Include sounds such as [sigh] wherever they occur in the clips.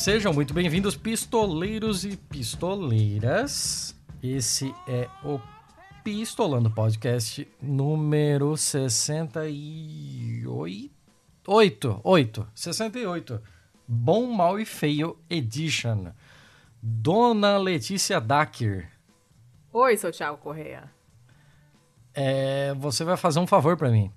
Sejam muito bem-vindos, pistoleiros e pistoleiras. Esse é o Pistolando Podcast número 68. 8, 8, 68. Bom, Mal e Feio Edition. Dona Letícia Dacker. Oi, sou Thiago Correia. É, você vai fazer um favor para mim.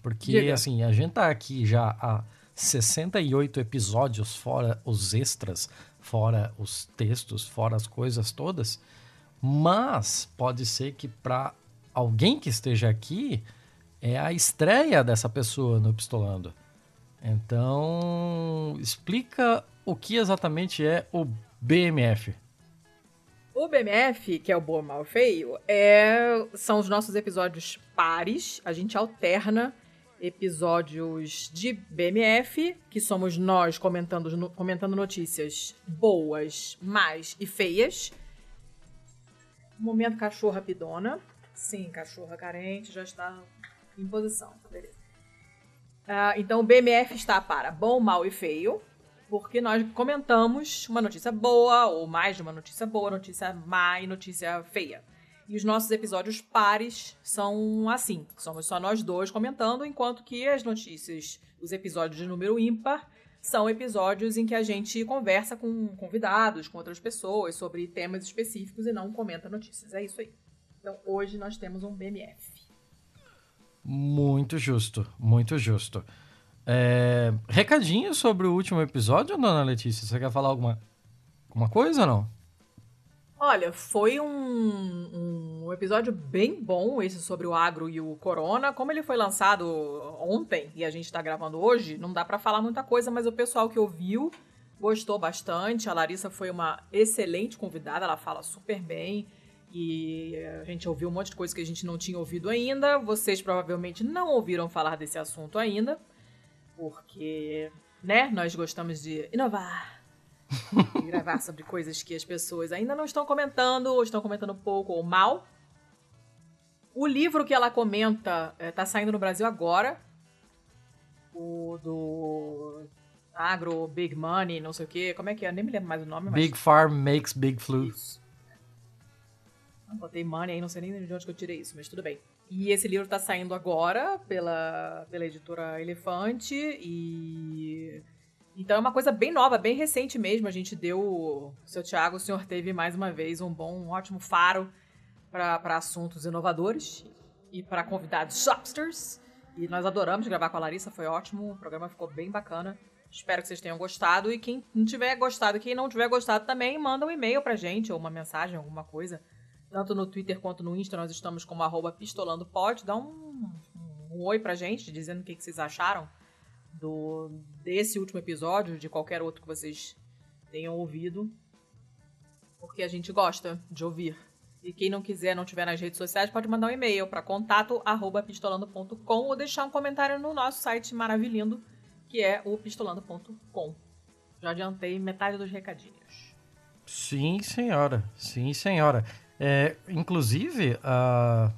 Porque, Diga. assim, a gente tá aqui já há 68 episódios, fora os extras, fora os textos, fora as coisas todas. Mas pode ser que para alguém que esteja aqui é a estreia dessa pessoa no Pistolando. Então, explica o que exatamente é o BMF. O BMF, que é o Bom, Mal Feio, é... são os nossos episódios pares. A gente alterna episódios de BMF, que somos nós comentando, comentando notícias boas, más e feias. Momento cachorro rapidona. Sim, cachorra carente já está em posição. Beleza. Ah, então o BMF está para bom, mal e feio, porque nós comentamos uma notícia boa, ou mais de uma notícia boa, notícia má e notícia feia. E os nossos episódios pares são assim: somos só nós dois comentando, enquanto que as notícias, os episódios de número ímpar, são episódios em que a gente conversa com convidados, com outras pessoas, sobre temas específicos e não comenta notícias. É isso aí. Então hoje nós temos um BMF. Muito justo, muito justo. É, recadinho sobre o último episódio, dona Letícia? Você quer falar alguma, alguma coisa ou não? Olha, foi um, um episódio bem bom esse sobre o agro e o corona. Como ele foi lançado ontem e a gente tá gravando hoje, não dá pra falar muita coisa, mas o pessoal que ouviu gostou bastante. A Larissa foi uma excelente convidada, ela fala super bem. E a gente ouviu um monte de coisa que a gente não tinha ouvido ainda. Vocês provavelmente não ouviram falar desse assunto ainda, porque, né, nós gostamos de inovar [laughs] gravar sobre coisas que as pessoas ainda não estão comentando, ou estão comentando pouco ou mal. O livro que ela comenta eh, tá saindo no Brasil agora. O do Agro, Big Money, não sei o quê. Como é que é? Eu nem me lembro mais o nome, mas... Big Farm Makes Big Flu. Isso. Ah, Botei money aí, não sei nem de onde que eu tirei isso, mas tudo bem. E esse livro tá saindo agora pela, pela editora Elefante e. Então é uma coisa bem nova, bem recente mesmo. A gente deu. O seu Tiago, o senhor teve mais uma vez um bom, um ótimo faro para assuntos inovadores e para convidados shopsters. E nós adoramos gravar com a Larissa, foi ótimo. O programa ficou bem bacana. Espero que vocês tenham gostado. E quem não tiver gostado, quem não tiver gostado também, manda um e-mail pra gente, ou uma mensagem, alguma coisa. Tanto no Twitter quanto no Insta, nós estamos como arroba pistolandopod. Dá um, um oi pra gente, dizendo o que, que vocês acharam do, desse último episódio, de qualquer outro que vocês tenham ouvido. Porque a gente gosta de ouvir. E quem não quiser, não tiver nas redes sociais, pode mandar um e-mail para contato arroba pistolando.com ou deixar um comentário no nosso site maravilhindo, que é o pistolando.com. Já adiantei metade dos recadinhos. Sim, senhora. Sim, senhora. É, inclusive, a,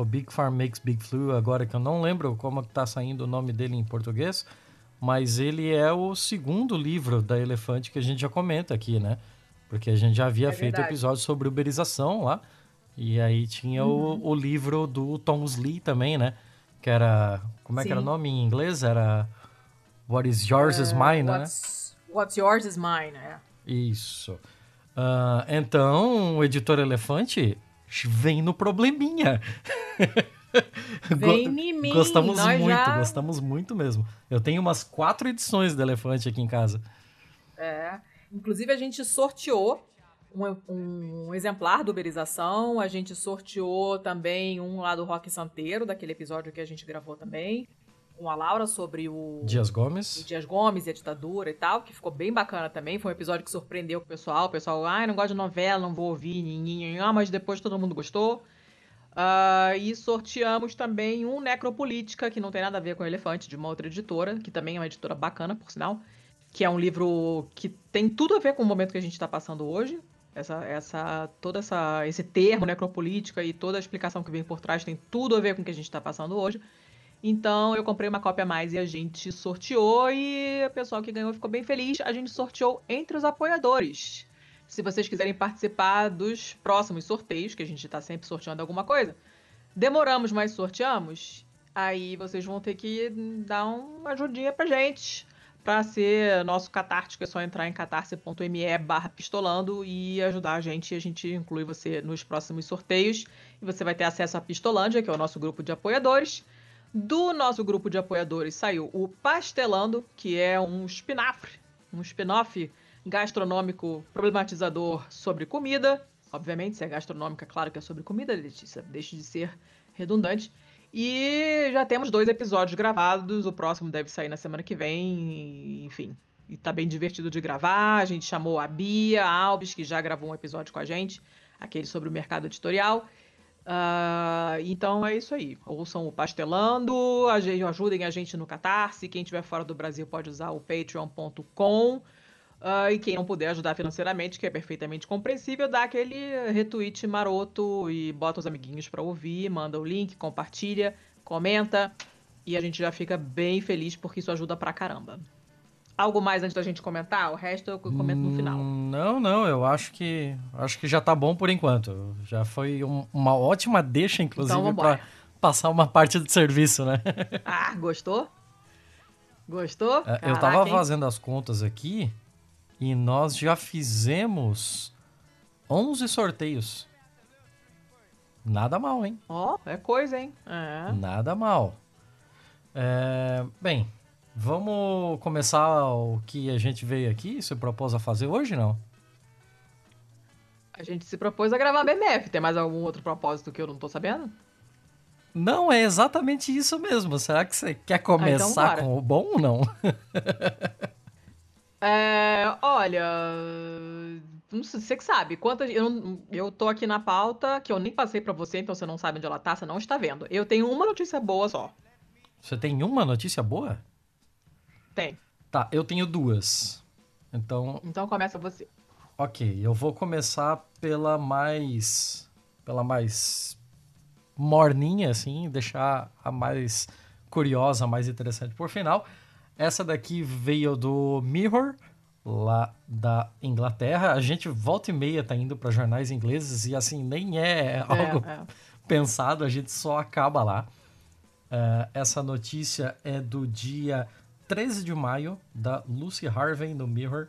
o Big Farm Makes Big Flu, agora que eu não lembro como está saindo o nome dele em português, mas ele é o segundo livro da Elefante que a gente já comenta aqui, né? Porque a gente já havia É feito episódio sobre uberização lá. E aí tinha Uhum. o, o livro do Tom Lee também, né? Que era. Como é que era o Sim. nome em inglês? Era. What is yours is mine, né? What's, what's yours is mine, é. Isso. Ah, então, o editor Elefante vem no probleminha. Vem em mim, Gostamos nós muito, já- gostamos muito mesmo. Eu tenho umas quatro edições do Elefante aqui em casa. É. Inclusive, a gente sorteou um, um exemplar do Uberização, a gente sorteou também um lá do Rock Santeiro, daquele episódio que a gente gravou também, com a Laura sobre o, Dias o Gomes. Dias Gomes e a ditadura e tal, que ficou bem bacana também. Foi um episódio que surpreendeu o pessoal. O pessoal, ai, não gosto de novela, não vou ouvir, ninguém, ah, mas depois todo mundo gostou. Ah, e sorteamos também um Necropolítica, que não tem nada a ver com o Elefante, de uma outra editora, que também é uma editora bacana, por sinal. Que é um livro que tem tudo a ver com o momento que a gente está passando hoje. Essa, essa, todo essa, esse termo necropolítica e toda a explicação que vem por trás tem tudo a ver com o que a gente está passando hoje. Então eu comprei uma cópia a mais e a gente sorteou e o pessoal que ganhou ficou bem feliz. A gente sorteou entre os apoiadores. Se vocês quiserem participar dos próximos sorteios, que a gente está sempre sorteando alguma coisa, demoramos, mas sorteamos. Aí vocês vão ter que dar uma ajudinha pra gente. Pra ser nosso catártico, é só entrar em catarse.me barra pistolando e ajudar a gente. A gente inclui você nos próximos sorteios. E você vai ter acesso à Pistolândia, que é o nosso grupo de apoiadores. Do nosso grupo de apoiadores saiu o Pastelando, que é um espinafre, um spin-off gastronômico problematizador sobre comida. Obviamente, se é gastronômica, claro que é sobre comida, Letícia, deixe de ser redundante. E já temos dois episódios gravados, o próximo deve sair na semana que vem, enfim. E tá bem divertido de gravar. A gente chamou a Bia Alves, que já gravou um episódio com a gente, aquele sobre o mercado editorial. Uh, então é isso aí. Ouçam o Pastelando, ajudem a gente no Catarse. Quem estiver fora do Brasil pode usar o patreon.com. Uh, e quem não puder ajudar financeiramente, que é perfeitamente compreensível, dá aquele retweet maroto e bota os amiguinhos para ouvir, manda o link, compartilha, comenta e a gente já fica bem feliz porque isso ajuda pra caramba. Algo mais antes da gente comentar? O resto eu comento no final. Hum, não, não, eu acho que acho que já tá bom por enquanto. Já foi um, uma ótima deixa, inclusive, então, para passar uma parte do serviço, né? [laughs] ah, gostou? Gostou? Caraca, é, eu tava hein? fazendo as contas aqui. E nós já fizemos 11 sorteios. Nada mal, hein? Ó, oh, é coisa, hein? É. Nada mal. É, bem, vamos começar o que a gente veio aqui, se propôs a fazer hoje, não? A gente se propôs a gravar BMF. Tem mais algum outro propósito que eu não tô sabendo? Não, é exatamente isso mesmo. Será que você quer começar ah, então com o bom ou não? [laughs] É, olha, não sei, você que sabe. Quantas, eu, eu tô aqui na pauta, que eu nem passei para você, então você não sabe onde ela tá, você não está vendo. Eu tenho uma notícia boa só. Você tem uma notícia boa? Tem. Tá, eu tenho duas. Então. Então começa você. Ok, eu vou começar pela mais. pela mais morninha, assim, deixar a mais curiosa, a mais interessante por final. Essa daqui veio do Mirror, lá da Inglaterra. A gente volta e meia tá indo para jornais ingleses e assim nem é, [laughs] é algo é. pensado, a gente só acaba lá. Uh, essa notícia é do dia 13 de maio, da Lucy Harvey no Mirror,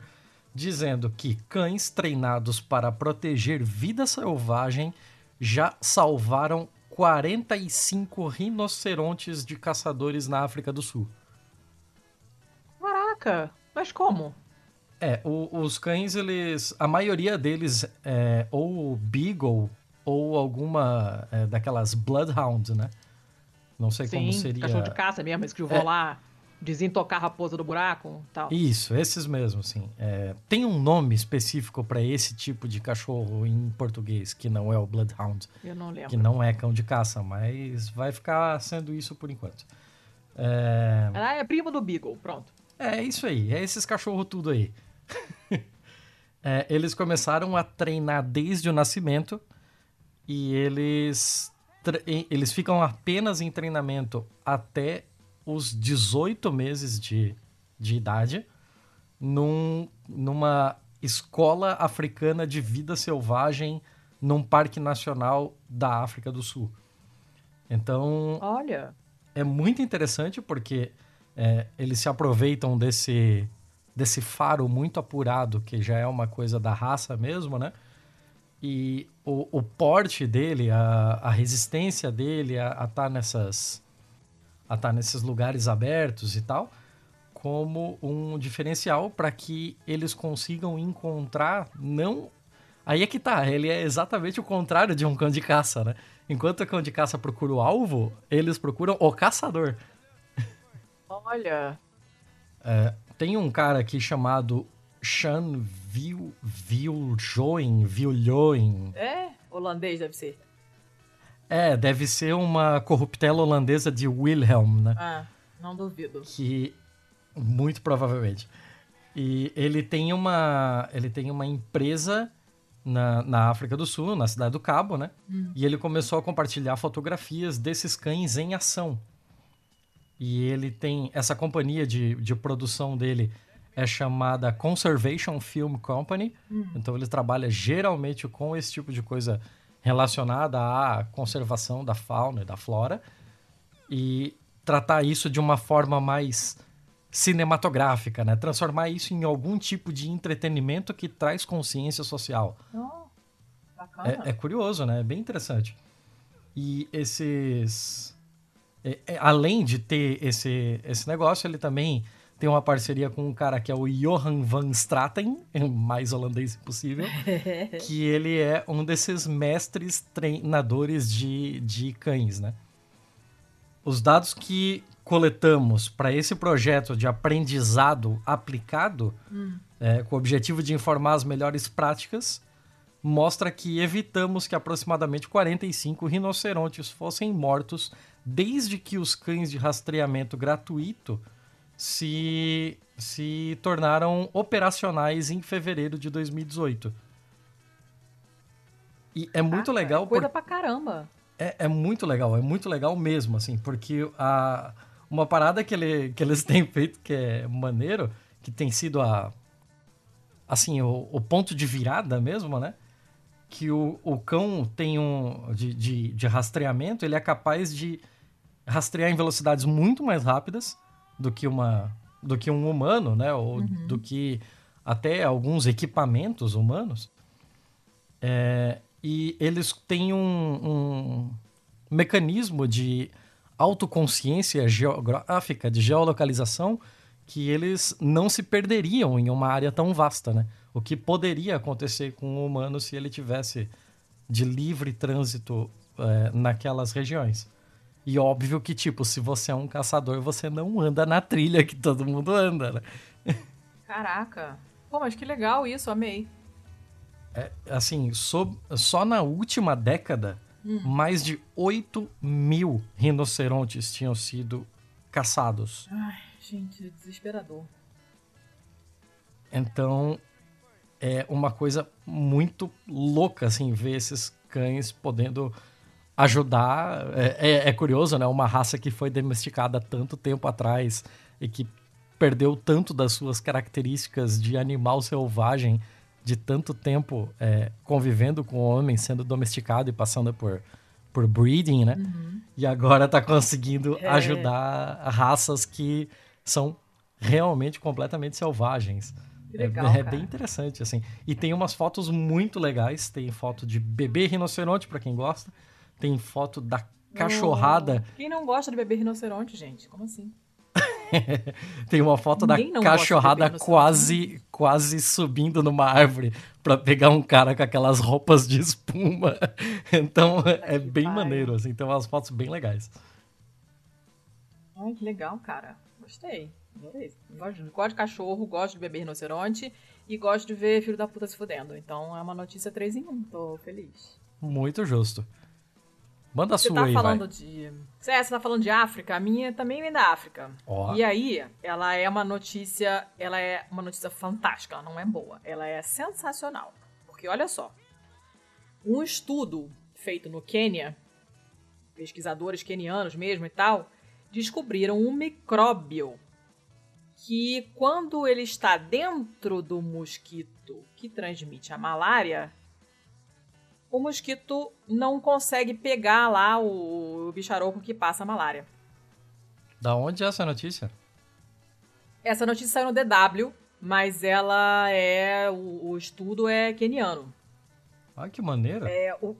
dizendo que cães treinados para proteger vida selvagem já salvaram 45 rinocerontes de caçadores na África do Sul. Caraca, mas como? É, o, os cães, eles. A maioria deles é ou Beagle ou alguma é, daquelas Bloodhound, né? Não sei Sim, como seria. Cachorro de caça mesmo, mas que eu vou é... lá desintocar a raposa do buraco tal. Isso, esses mesmo, sim. É, tem um nome específico para esse tipo de cachorro em português, que não é o Bloodhound. Eu não lembro. Que não é cão de caça, mas vai ficar sendo isso por enquanto. É... Ela é prima do Beagle, pronto. É isso aí, é esses cachorros tudo aí. [laughs] é, eles começaram a treinar desde o nascimento e eles, eles ficam apenas em treinamento até os 18 meses de, de idade num, numa escola africana de vida selvagem num parque nacional da África do Sul. Então, olha, é muito interessante porque é, eles se aproveitam desse, desse faro muito apurado, que já é uma coisa da raça mesmo, né? E o, o porte dele, a, a resistência dele a estar tá nessas a estar tá nesses lugares abertos e tal, como um diferencial para que eles consigam encontrar não Aí é que tá, ele é exatamente o contrário de um cão de caça, né? Enquanto o cão de caça procura o alvo, eles procuram o caçador. Olha. É, tem um cara aqui chamado Sean Vil, Viljoen, Viljoen. É, holandês deve ser. É, deve ser uma corruptela holandesa de Wilhelm, né? Ah, não duvido. Que muito provavelmente. E ele tem uma ele tem uma empresa na, na África do Sul, na cidade do Cabo, né? Hum. E ele começou a compartilhar fotografias desses cães em ação. E ele tem essa companhia de, de produção dele é chamada Conservation Film Company. Uhum. Então ele trabalha geralmente com esse tipo de coisa relacionada à conservação da fauna e da flora e tratar isso de uma forma mais cinematográfica, né? Transformar isso em algum tipo de entretenimento que traz consciência social. Oh, é, é, curioso, né? É bem interessante. E esses... É, é, além de ter esse, esse negócio, ele também tem uma parceria com um cara que é o Johan van Straten, mais holandês possível, [laughs] que ele é um desses mestres treinadores de, de cães, né? Os dados que coletamos para esse projeto de aprendizado aplicado, hum. é, com o objetivo de informar as melhores práticas, mostra que evitamos que aproximadamente 45 rinocerontes fossem mortos desde que os cães de rastreamento gratuito se, se tornaram operacionais em fevereiro de 2018. E é muito legal. Coisa por... pra caramba. É, é muito legal, é muito legal mesmo, assim, porque a, uma parada que, ele, que eles [laughs] têm feito que é maneiro, que tem sido a. Assim, o, o ponto de virada mesmo, né? Que o, o cão tem um. De, de, de rastreamento, ele é capaz de rastrear em velocidades muito mais rápidas do que uma do que um humano, né? Ou uhum. do que até alguns equipamentos humanos. É, e eles têm um, um mecanismo de autoconsciência geográfica, de geolocalização, que eles não se perderiam em uma área tão vasta, né? O que poderia acontecer com um humano se ele tivesse de livre trânsito é, naquelas regiões. E óbvio que, tipo, se você é um caçador, você não anda na trilha que todo mundo anda, né? Caraca. Pô, mas que legal isso, amei. É, assim, so, só na última década, hum. mais de 8 mil rinocerontes tinham sido caçados. Ai, gente, desesperador. Então, é uma coisa muito louca, assim, ver esses cães podendo ajudar. É, é, é, curioso, né? Uma raça que foi domesticada tanto tempo atrás e que perdeu tanto das suas características de animal selvagem de tanto tempo é, convivendo com o homem, sendo domesticado e passando por, por breeding, né? Uhum. E agora está conseguindo é. ajudar raças que são realmente completamente selvagens. É, legal, é, é, bem interessante, assim. E tem umas fotos muito legais. Tem foto de bebê rinoceronte, para quem gosta tem foto da cachorrada. Quem não gosta de beber rinoceronte, gente? Como assim? [laughs] tem uma foto Ninguém da cachorrada quase quase subindo numa árvore para pegar um cara com aquelas roupas de espuma. [laughs] Então é bem pai. maneiro, assim, tem umas fotos bem legais. Ai, que legal, cara. Gostei. Gosto, gosto de cachorro, gosto de beber rinoceronte e gosto de ver filho da puta se fudendo. Então é uma notícia 3 em 1. Tô feliz. Muito justo. Manda a você sua tá aí, falando vai. de. É, você tá falando de África, a minha também vem da África. Oh. E aí, ela é uma notícia. Ela é uma notícia fantástica, ela não é boa. Ela é sensacional. Porque olha só. Um estudo feito no Quênia, pesquisadores quenianos mesmo e tal, descobriram um micróbio que, quando ele está dentro do mosquito que transmite a malária, o mosquito não consegue pegar lá o, o bicharoco que passa a malária. Da onde é essa notícia? Essa notícia saiu no DW, mas ela é. O, o estudo é keniano. Ah, que maneira! É, o,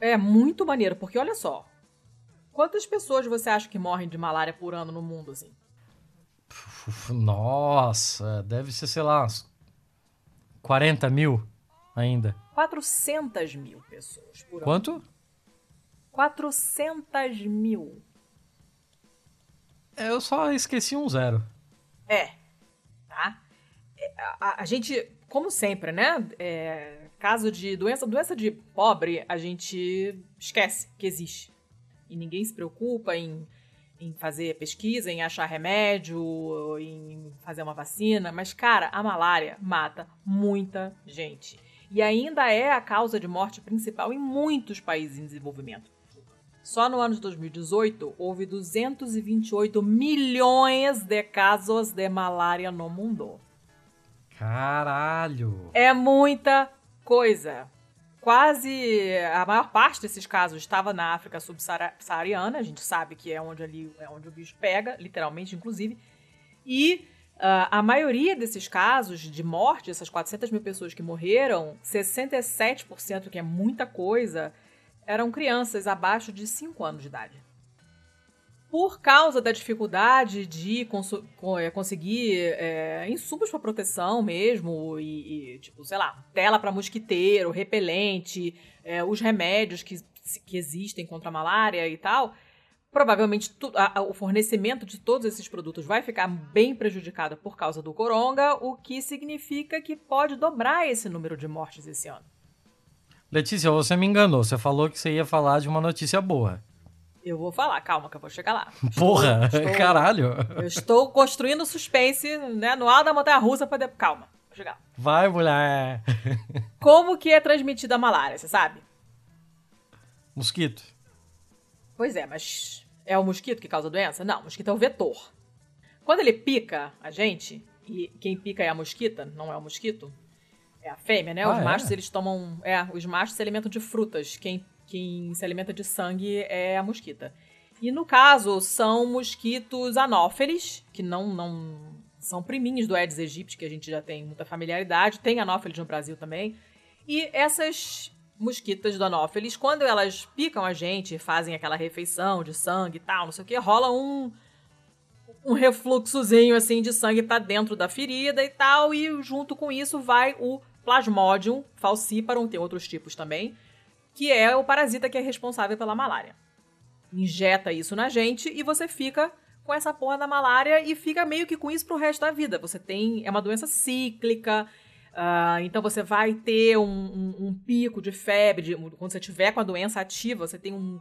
é muito maneiro, porque olha só. Quantas pessoas você acha que morrem de malária por ano no mundo, assim? Nossa, deve ser, sei lá, 40 mil ainda. 400 mil pessoas por Quanto? ano. Quanto? 400 mil. Eu só esqueci um zero. É. Tá? É, a, a gente, como sempre, né? É, caso de doença, doença de pobre, a gente esquece que existe. E ninguém se preocupa em, em fazer pesquisa, em achar remédio, em fazer uma vacina. Mas, cara, a malária mata muita gente e ainda é a causa de morte principal em muitos países em desenvolvimento. Só no ano de 2018 houve 228 milhões de casos de malária no mundo. Caralho! É muita coisa. Quase a maior parte desses casos estava na África subsaariana. A gente sabe que é onde ali é onde o bicho pega, literalmente, inclusive. E uh, a maioria desses casos de morte, essas 400 mil pessoas que morreram, 67%, que é muita coisa, eram crianças abaixo de 5 anos de idade. Por causa da dificuldade de é, conseguir é, insumos para proteção mesmo, e, e, tipo, sei lá, tela para mosquiteiro, repelente, é, os remédios que, que existem contra a malária e tal, provavelmente tu, a, a, o fornecimento de todos esses produtos vai ficar bem prejudicado por causa do coronga, o que significa que pode dobrar esse número de mortes esse ano. Letícia, você me enganou. Você falou que você ia falar de uma notícia boa. Eu vou falar, calma que eu vou chegar lá. Porra, estou, caralho. Eu estou construindo suspense, né, no alto da montanha russa para de... calma, vou chegar. Vai, mulher. Como que é transmitida a malária, você sabe? Mosquito. Pois é, mas é o mosquito que causa a doença? Não, o mosquito é o vetor. Quando ele pica a gente, e quem pica é a mosquita, não é o mosquito, é a fêmea, né? Os ah, é? machos, é? eles tomam. É, os machos se alimentam de frutas. Quem, quem se alimenta de sangue é a mosquita. E no caso, são mosquitos anófeles, que não, não são priminhos do Aedes aegypti, que a gente já tem muita familiaridade. Tem anófeles no Brasil também. E essas mosquitas do anófeles, quando elas picam a gente, fazem aquela refeição de sangue e tal, não sei o que, rola um um refluxozinho assim de sangue para dentro da ferida e tal, e junto com isso vai o Plasmodium falciparum, tem outros tipos também, que é o parasita que é responsável pela malária. Injeta isso na gente e você fica com essa porra da malária e fica meio que com isso pro resto da vida. Você tem. É uma doença cíclica. Uh, então você vai ter um, um, um pico de febre. De, quando você tiver com a doença ativa, você tem um,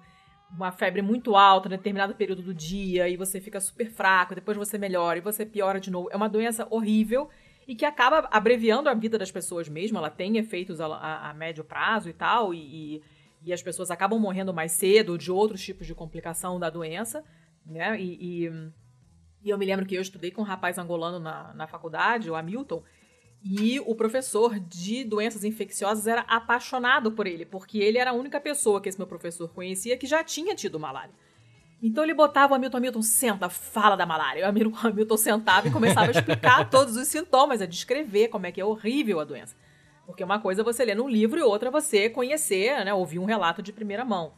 uma febre muito alta em determinado período do dia e você fica super fraco, depois você melhora e você piora de novo. É uma doença horrível e que acaba abreviando a vida das pessoas mesmo. Ela tem efeitos a, a, a médio prazo e tal, e, e, as pessoas acabam morrendo mais cedo de outros tipos de complicação da doença, né? E, e, e eu me lembro que eu estudei com um rapaz angolano na, na faculdade, o Hamilton, e o professor de doenças infecciosas era apaixonado por ele, porque ele era a única pessoa que esse meu professor conhecia que já tinha tido malária. Então ele botava o Hamilton, Hamilton, senta, fala da malária. O [laughs] Hamilton sentava e começava a explicar [laughs] todos os sintomas, a descrever como é que é horrível a doença. Porque uma coisa é você ler num livro e outra é você conhecer, né, ouvir um relato de primeira mão.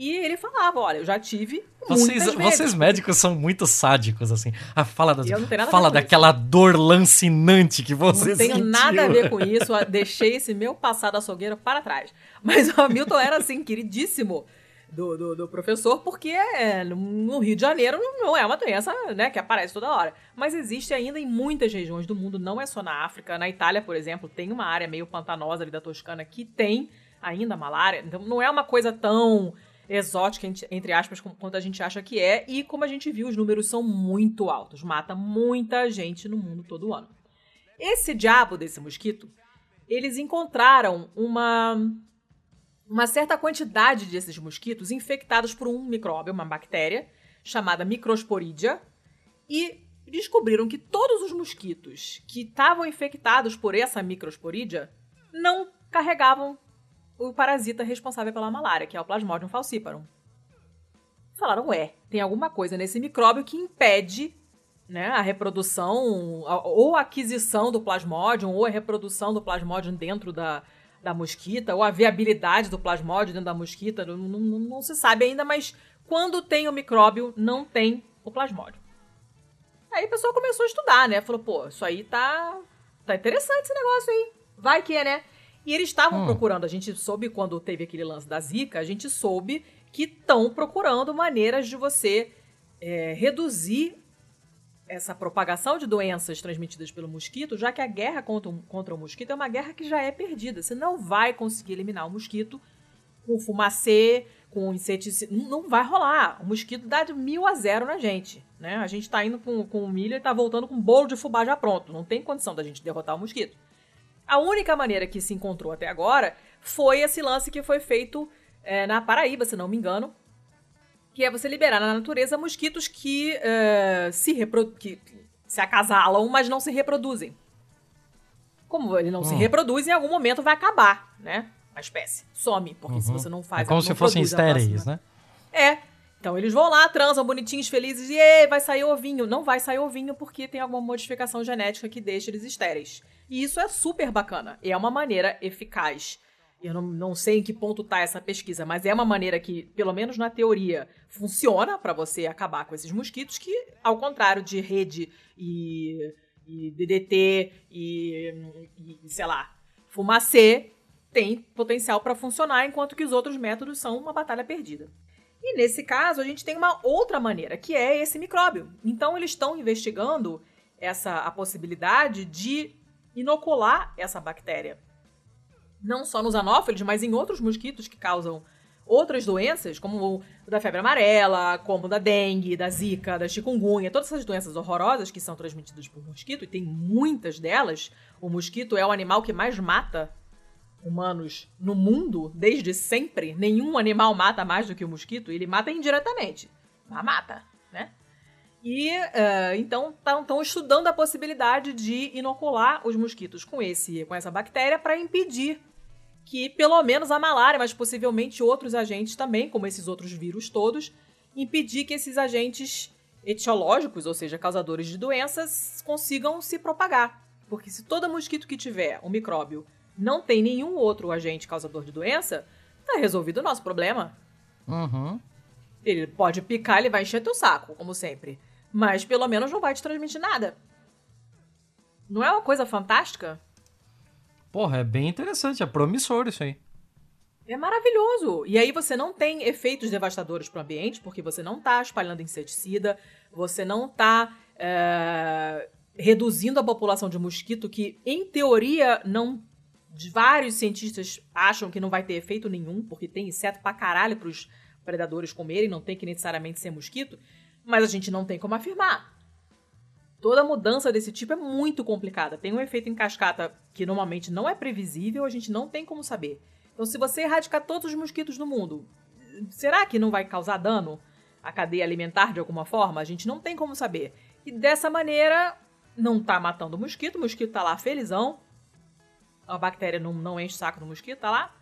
E ele falava, olha, eu já tive vocês, vezes. vocês médicos são muito sádicos, assim. A fala, das, fala daquela isso. dor lancinante que vocês Não tenho sentiu. nada a ver com [laughs] isso, deixei esse meu passado açougueiro para trás. Mas o Hamilton era, assim, queridíssimo do, do, do, professor, porque é, no Rio de Janeiro não é uma doença né, que aparece toda hora. Mas existe ainda em muitas regiões do mundo, não é só na África. Na Itália, por exemplo, tem uma área meio pantanosa ali da Toscana que tem ainda malária. Então não é uma coisa tão exótica, entre aspas, quanto a gente acha que é. E como a gente viu, os números são muito altos. Mata muita gente no mundo todo ano. Esse diabo desse mosquito, eles encontraram uma uma certa quantidade desses mosquitos infectados por um micróbio, uma bactéria, chamada Microsporidia, e descobriram que todos os mosquitos que estavam infectados por essa Microsporidia não carregavam o parasita responsável pela malária, que é o Plasmodium falciparum. Falaram, ué, tem alguma coisa nesse micróbio que impede né, a reprodução ou a aquisição do Plasmodium ou a reprodução do Plasmodium dentro da, da mosquita, ou a viabilidade do plasmódio dentro da mosquita, não, não, não, se sabe ainda, mas quando tem o micróbio, não tem o plasmódio. Aí o pessoal começou a estudar, né? Falou, pô, isso aí tá, tá interessante esse negócio aí. Vai que é, né? E eles estavam hum. procurando, a gente soube quando teve aquele lance da Zika, a gente soube que estão procurando maneiras de você é, reduzir essa propagação de doenças transmitidas pelo mosquito, já que a guerra contra, contra o mosquito é uma guerra que já é perdida. Você não vai conseguir eliminar o mosquito com fumacê, com inseticida. Não vai rolar. O mosquito dá de mil a zero na gente. Né? A gente está indo com, com milho e está voltando com um bolo de fubá já pronto. Não tem condição da gente derrotar o mosquito. A única maneira que se encontrou até agora foi esse lance que foi feito é, na Paraíba, se não me engano, que é você liberar na natureza mosquitos que, uh, se, que se acasalam, mas não se reproduzem. Como ele não hum. se reproduz, em algum momento vai acabar, né? A espécie. Some, porque uhum. se você não faz... É como se fossem estéreis, né? É. Então eles vão lá, transam bonitinhos, felizes, e vai sair ovinho. Não vai sair ovinho porque tem alguma modificação genética que deixa eles estéreis. E isso é super bacana. É uma maneira eficaz eu não, não sei em que ponto está essa pesquisa, mas é uma maneira que, pelo menos na teoria, funciona para você acabar com esses mosquitos, que, ao contrário de rede e, e DDT e, e, sei lá, fumacê, tem potencial para funcionar, enquanto que os outros métodos são uma batalha perdida. E nesse caso, a gente tem uma outra maneira, que é esse micróbio. Então, eles estão investigando essa a possibilidade de inocular essa bactéria não só nos anófilos, mas em outros mosquitos que causam outras doenças, como o da febre amarela, como da dengue, da zika, da chikungunya, todas essas doenças horrorosas que são transmitidas por mosquito, e tem muitas delas. O mosquito é o animal que mais mata humanos no mundo desde sempre. Nenhum animal mata mais do que o mosquito, ele mata indiretamente, mas mata, né? E uh, então estão estudando a possibilidade de inocular os mosquitos com esse com essa bactéria para impedir que pelo menos a malária, mas possivelmente outros agentes também, como esses outros vírus todos, impedir que esses agentes etiológicos, ou seja, causadores de doenças, consigam se propagar. Porque se todo mosquito que tiver um micróbio não tem nenhum outro agente causador de doença, tá resolvido o nosso problema. Uhum. Ele pode picar, ele vai encher teu saco, como sempre. Mas pelo menos não vai te transmitir nada. Não é uma coisa fantástica? Porra, é bem interessante, é promissor isso aí. É maravilhoso. E aí você não tem efeitos devastadores para o ambiente, porque você não está espalhando inseticida, você não está é, reduzindo a população de mosquito, que em teoria não. Vários cientistas acham que não vai ter efeito nenhum, porque tem inseto pra caralho pros predadores comerem, não tem que necessariamente ser mosquito, mas a gente não tem como afirmar. Toda mudança desse tipo é muito complicada. Tem um efeito em cascata que normalmente não é previsível, a gente não tem como saber. Então, se você erradicar todos os mosquitos do mundo, será que não vai causar dano à cadeia alimentar de alguma forma? A gente não tem como saber. E dessa maneira, não tá matando o mosquito, o mosquito tá lá felizão. A bactéria não, não enche o saco do mosquito, tá lá.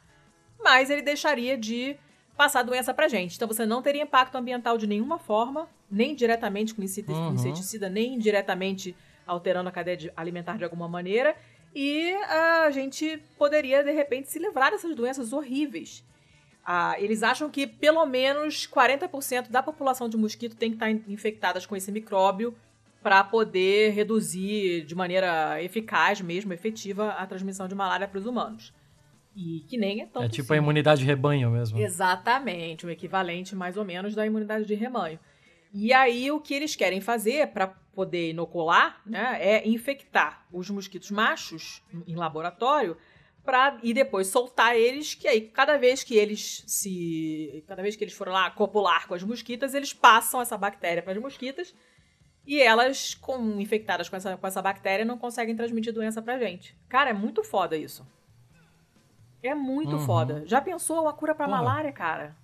Mas ele deixaria de passar a doença pra gente. Então você não teria impacto ambiental de nenhuma forma nem diretamente com uhum. inseticida, nem indiretamente alterando a cadeia alimentar de alguma maneira. E a gente poderia, de repente, se livrar dessas doenças horríveis. Ah, eles acham que pelo menos 40% da população de mosquito tem que estar infectadas com esse micróbio para poder reduzir de maneira eficaz, mesmo efetiva, a transmissão de malária para os humanos. E que nem é tão. É tipo a imunidade de rebanho mesmo. Exatamente, o equivalente mais ou menos da imunidade de rebanho. E aí o que eles querem fazer para poder inocular, né, é infectar os mosquitos machos em laboratório para e depois soltar eles, que aí cada vez que eles se cada vez que eles foram lá copular com as mosquitas, eles passam essa bactéria para as mosquitas e elas, com, infectadas com essa, com essa bactéria, não conseguem transmitir doença pra gente. Cara, é muito foda isso. É muito uhum. foda. Já pensou a cura pra Porra. malária, cara?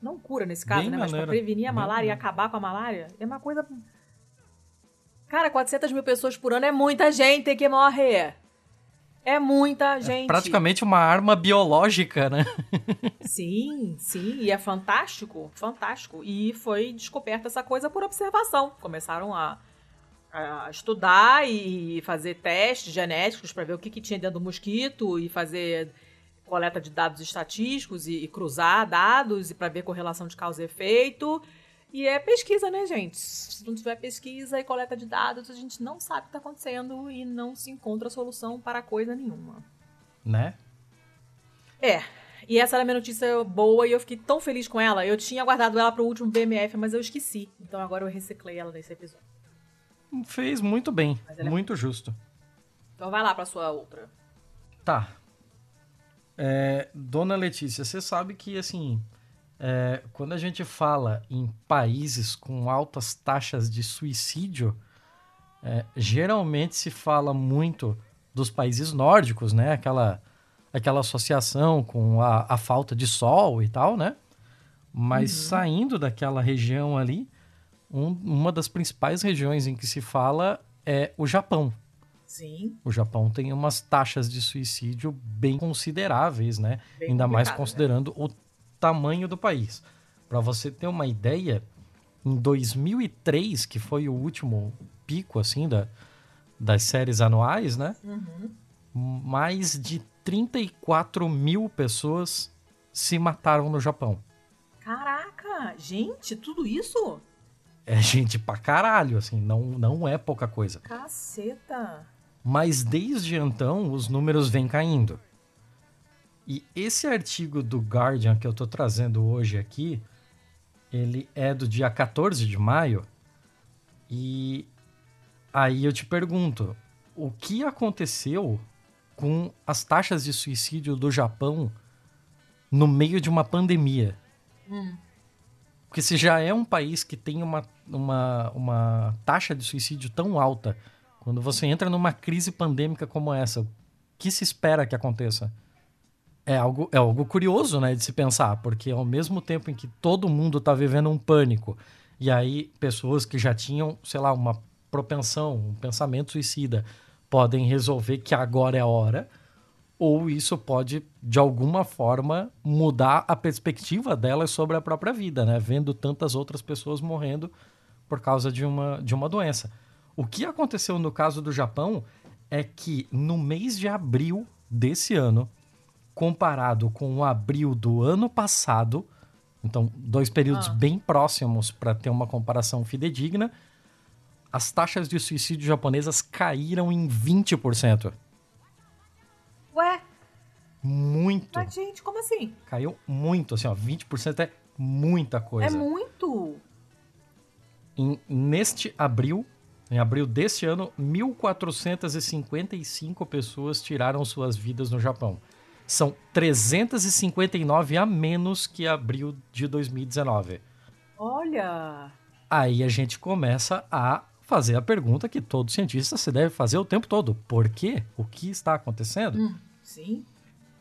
Não cura nesse caso, Bem né? Mas pra prevenir a malária Bem e acabar com a malária, é uma coisa. Cara, 400 mil pessoas por ano é muita gente que morre. É muita é gente. É praticamente uma arma biológica, né? [laughs] sim, sim. E é fantástico, fantástico. E foi descoberta essa coisa por observação. Começaram a, a estudar e fazer testes genéticos para ver o que, que tinha dentro do mosquito e fazer coleta de dados estatísticos e, e cruzar dados e para ver correlação de causa e efeito. E é pesquisa, né, gente? Se não tiver pesquisa e coleta de dados, a gente não sabe o que está acontecendo e não se encontra solução para coisa nenhuma. Né? É. E essa era a minha notícia boa e eu fiquei tão feliz com ela. Eu tinha guardado ela para o último BMF, mas eu esqueci. Então agora eu reciclei ela nesse episódio. Fez muito bem. É muito justo. Então vai lá para sua outra. Tá. É, Dona Letícia, você sabe que, assim, é, quando a gente fala em países com altas taxas de suicídio, é, geralmente se fala muito dos países nórdicos, né? Aquela, aquela associação com a, a falta de sol e tal, né? Mas uhum. saindo daquela região ali, um, uma das principais regiões em que se fala é o Japão. Sim. O Japão tem umas taxas de suicídio bem consideráveis, né? Bem Ainda mais né? considerando né? o tamanho do país. Para você ter uma ideia, em 2003, que foi o último pico assim da, das séries anuais, né? Uhum. Mais de 34 mil pessoas se mataram no Japão. Caraca, gente, tudo isso? É gente pra caralho, assim, não, não é pouca coisa. Caceta. Mas desde então os números vêm caindo. E esse artigo do Guardian que eu tô trazendo hoje aqui, ele é do dia 14 de maio. E aí eu te pergunto, o que aconteceu com as taxas de suicídio do Japão no meio de uma pandemia? Hum. Porque se já é um país que tem uma, uma, uma taxa de suicídio tão alta, quando você entra numa crise pandêmica como essa, o que se espera que aconteça? É algo, é algo curioso, né, de se pensar, porque ao mesmo tempo em que todo mundo está vivendo um pânico, e aí pessoas que já tinham, sei lá, uma propensão, um pensamento suicida, podem resolver que agora é a hora, ou isso pode, de alguma forma, mudar a perspectiva delas sobre a própria vida, né? Vendo tantas outras pessoas morrendo por causa de uma, de uma doença. O que aconteceu no caso do Japão é que no mês de abril desse ano, comparado com o abril do ano passado, então dois períodos ah. bem próximos para ter uma comparação fidedigna, as taxas de suicídio japonesas caíram em 20%. Ué? Muito. Mas, gente, como assim? Caiu muito, assim, ó. 20% é muita coisa. É muito. Em, neste abril, em abril deste ano, 1.455 pessoas tiraram suas vidas no Japão. São 359 a menos que abril de 2019. Olha! Aí a gente começa a fazer a pergunta que todo cientista se deve fazer o tempo todo. Por quê? O que está acontecendo? Hum, sim.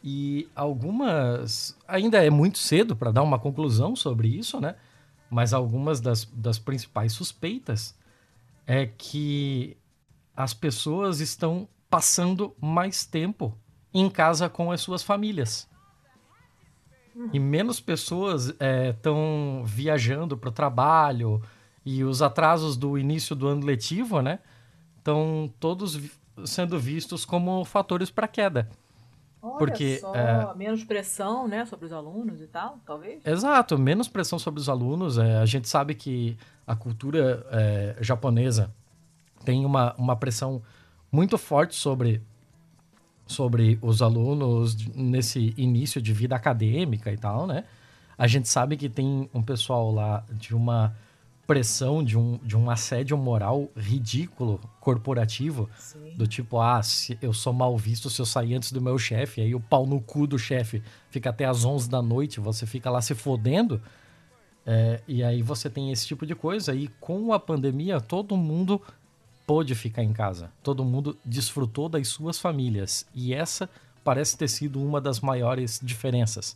E algumas. Ainda é muito cedo para dar uma conclusão sobre isso, né? Mas algumas das, das principais suspeitas é que as pessoas estão passando mais tempo em casa com as suas famílias. E menos pessoas estão é, viajando para o trabalho, e os atrasos do início do ano letivo, né, estão todos sendo vistos como fatores para queda. Olha Porque só, é, menos pressão, né, sobre os alunos e tal, talvez. Exato, menos pressão sobre os alunos. É, a gente sabe que a cultura é, japonesa tem uma, uma pressão muito forte sobre sobre os alunos nesse início de vida acadêmica e tal, né? A gente sabe que tem um pessoal lá de uma pressão de um, de um assédio moral ridículo, corporativo, Sim. do tipo, ah, se eu sou mal visto se eu sair antes do meu chefe, aí o pau no cu do chefe fica até às 11 da noite, você fica lá se fodendo, é, e aí você tem esse tipo de coisa, e com a pandemia todo mundo pôde ficar em casa, todo mundo desfrutou das suas famílias, e essa parece ter sido uma das maiores diferenças.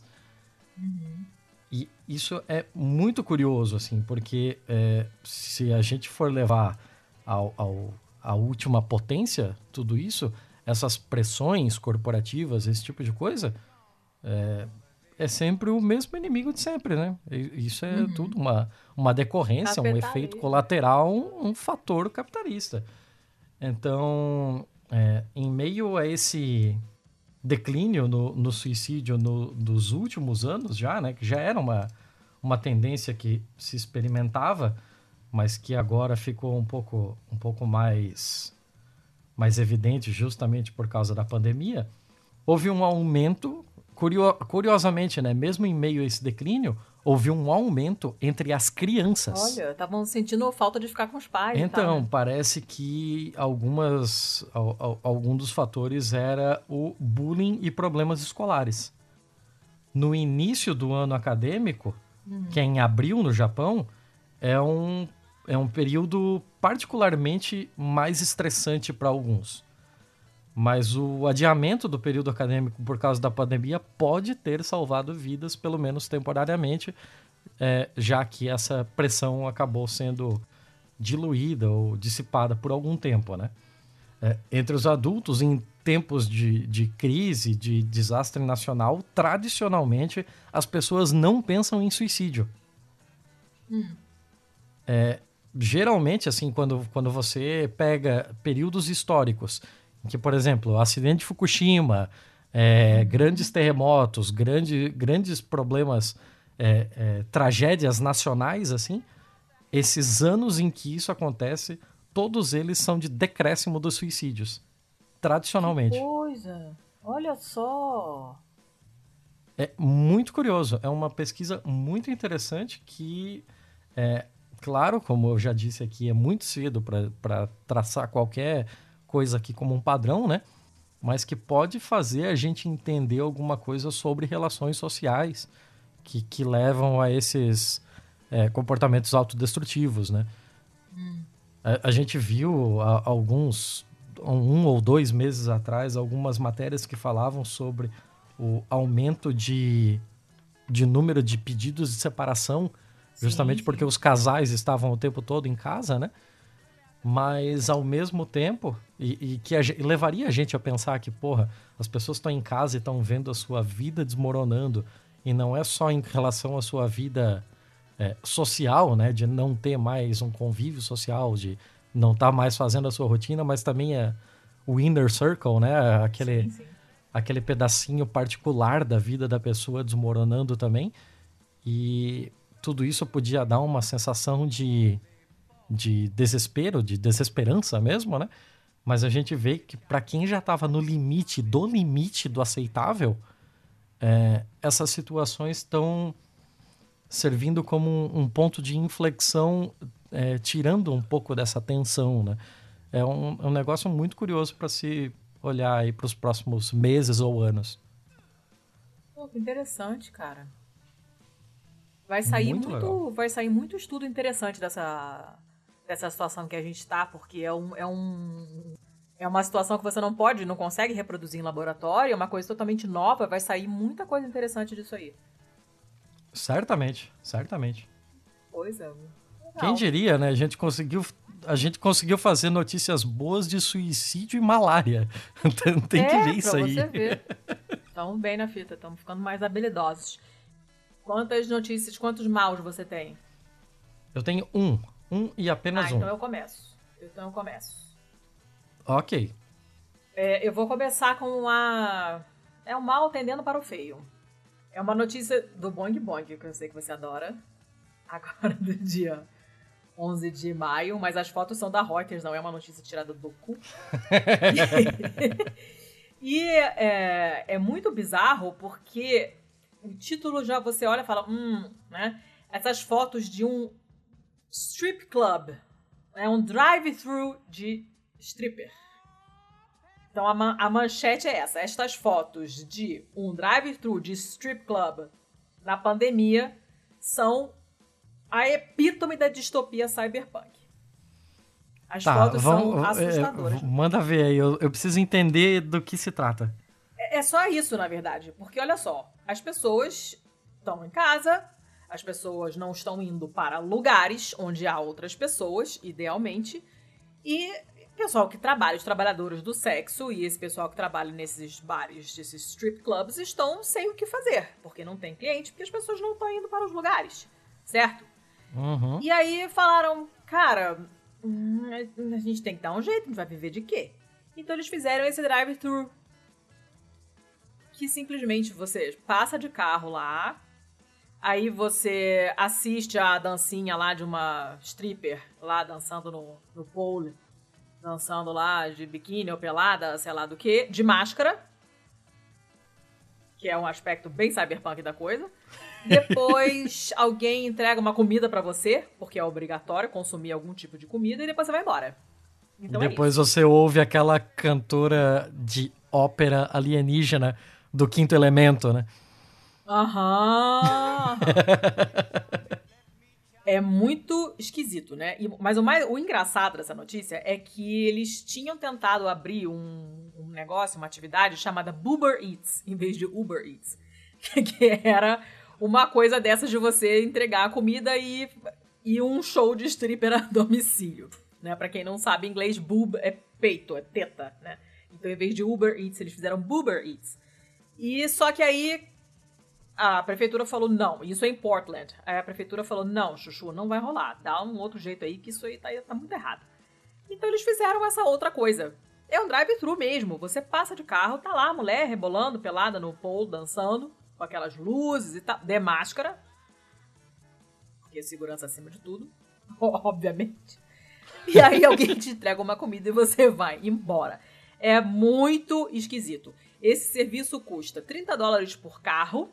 Uhum. E isso é muito curioso, assim, porque é, se a gente for levar ao, ao, à última potência tudo isso, essas pressões corporativas, esse tipo de coisa, é, é sempre o mesmo inimigo de sempre, né? Isso é uhum. tudo uma, uma decorrência, um efeito colateral, um, um fator capitalista. Então, é, em meio a esse declínio no, no suicídio no, dos últimos anos já, né? Que já era uma, uma tendência que se experimentava, mas que agora ficou um pouco, um pouco mais, mais evidente justamente por causa da pandemia. Houve um aumento, curio, curiosamente, né? Mesmo em meio a esse declínio, houve um aumento entre as crianças. Olha, estavam sentindo falta de ficar com os pais. Então, né? parece que algumas, algum dos fatores era o bullying e problemas escolares. No início do ano acadêmico, uhum. que é em abril no Japão, é um, é um período particularmente mais estressante para alguns. Mas o adiamento do período acadêmico por causa da pandemia pode ter salvado vidas, pelo menos temporariamente, é, já que essa pressão acabou sendo diluída ou dissipada por algum tempo, né? É, entre os adultos, em tempos de, de crise, de desastre nacional, tradicionalmente as pessoas não pensam em suicídio. Hum. É, geralmente, assim, quando, quando você pega períodos históricos, que, por exemplo, o acidente de Fukushima, é, grandes terremotos, grande, grandes problemas, é, é, tragédias nacionais, assim, esses anos em que isso acontece, todos eles são de decréscimo dos suicídios. Tradicionalmente. Que coisa! Olha só! É muito curioso. É uma pesquisa muito interessante que, é, claro, como eu já disse aqui, é muito cedo para traçar qualquer coisa aqui como um padrão, né? Mas que pode fazer a gente entender alguma coisa sobre relações sociais que, que levam a esses é, comportamentos autodestrutivos, né? Hum. A, a, gente viu a, alguns, um ou dois meses atrás, algumas matérias que falavam sobre o aumento de, de número de pedidos de separação, justamente sim. porque os casais estavam o tempo todo em casa, né? Mas ao mesmo tempo, e, e que a, levaria a gente a pensar que, porra, as pessoas estão em casa e estão vendo a sua vida desmoronando, e não é só em relação à sua vida é, social, né? De não ter mais um convívio social, de não estar tá mais fazendo a sua rotina, mas também é o inner circle, né? Aquele, sim, sim. aquele pedacinho particular da vida da pessoa desmoronando também. E tudo isso podia dar uma sensação de, de desespero, de desesperança mesmo, né? Mas a gente vê que para quem já estava no limite do limite do aceitável, é, essas situações estão servindo como um, um ponto de inflexão, é, tirando um pouco dessa tensão, né? É um, é um negócio muito curioso para se olhar aí para os próximos meses ou anos. Pô, que interessante, cara. Vai sair muito, muito vai sair muito estudo interessante dessa dessa situação que a gente está, porque é um, é um é uma situação que você não pode, não consegue reproduzir em laboratório, é uma coisa totalmente nova, vai sair muita coisa interessante disso aí. Certamente, certamente. Pois é. Quem diria, né? A gente conseguiu a gente conseguiu fazer notícias boas de suicídio e malária. [laughs] Tem é, que ver isso aí. Estamos bem na fita, estamos ficando mais habilidosos. Quantas notícias, quantos maus você tem? Eu tenho um. Um e apenas ah, um. Então eu começo. Então eu começo. Ok. É, eu vou começar com uma. É o mal tendendo para o feio. É uma notícia do Bong Bong, que eu sei que você adora. Agora do dia 11 de maio, mas as fotos são da Reuters, não é uma notícia tirada do cu. [laughs] e é, é, muito bizarro porque o título já você olha e fala, hum, né? Essas fotos de um strip club, é um drive-thru de stripper. Então a, man a manchete é essa: estas fotos de um drive-thru de strip club na pandemia são a epítome da distopia cyberpunk. As tá, fotos vamos, são é, assustadoras. É, manda ver aí, eu, eu, preciso entender do que se trata. É, é só isso, na verdade. Porque olha só, as pessoas estão em casa, as pessoas não estão indo para lugares onde há outras pessoas, idealmente, e pessoal que trabalha, os trabalhadores do sexo e esse pessoal que trabalha nesses bares, nesses strip clubs, estão sem o que fazer, porque não tem cliente, porque as pessoas não estão indo para os lugares, certo? Uhum. E aí falaram, cara, a gente tem que dar um jeito, a gente vai viver de quê? Então eles fizeram esse drive-thru. Que simplesmente você passa de carro lá, aí você assiste a dancinha lá de uma stripper lá dançando no, no pole dançando lá de biquíni ou pelada, sei lá do que, de máscara, que é um aspecto bem cyberpunk da coisa. [laughs] Depois alguém entrega uma comida para você, porque é obrigatório consumir algum tipo de comida, e depois você vai embora. Então é depois é você ouve aquela cantora de ópera alienígena do quinto elemento, né? Aham. é muito esquisito, né? E, mas o, mais, o engraçado dessa notícia é que eles tinham tentado abrir um, um negócio, uma atividade chamada Boober Eats, em vez de Uber Eats. [laughs] Que era uma coisa dessas de você entregar a comida e, e um show de stripper a [laughs] domicílio. Né? Pra quem não sabe, em inglês, boob é peito, é teta, né? Então, em vez de Uber Eats, eles fizeram Boober Eats. E só que aí a prefeitura falou não, isso é em Portland. Aí a prefeitura falou: não, Chuchu, não vai rolar. Dá um outro jeito aí que isso aí tá, tá muito errado. Então eles fizeram essa outra coisa. É um drive-thru mesmo. Você passa de carro, tá lá a mulher rebolando, pelada no pole, dançando, com aquelas luzes e tal, de máscara. Porque segurança acima de tudo, [laughs] obviamente. E aí alguém te entrega uma comida e você vai embora. É muito esquisito. Esse serviço custa 30 dólares por carro,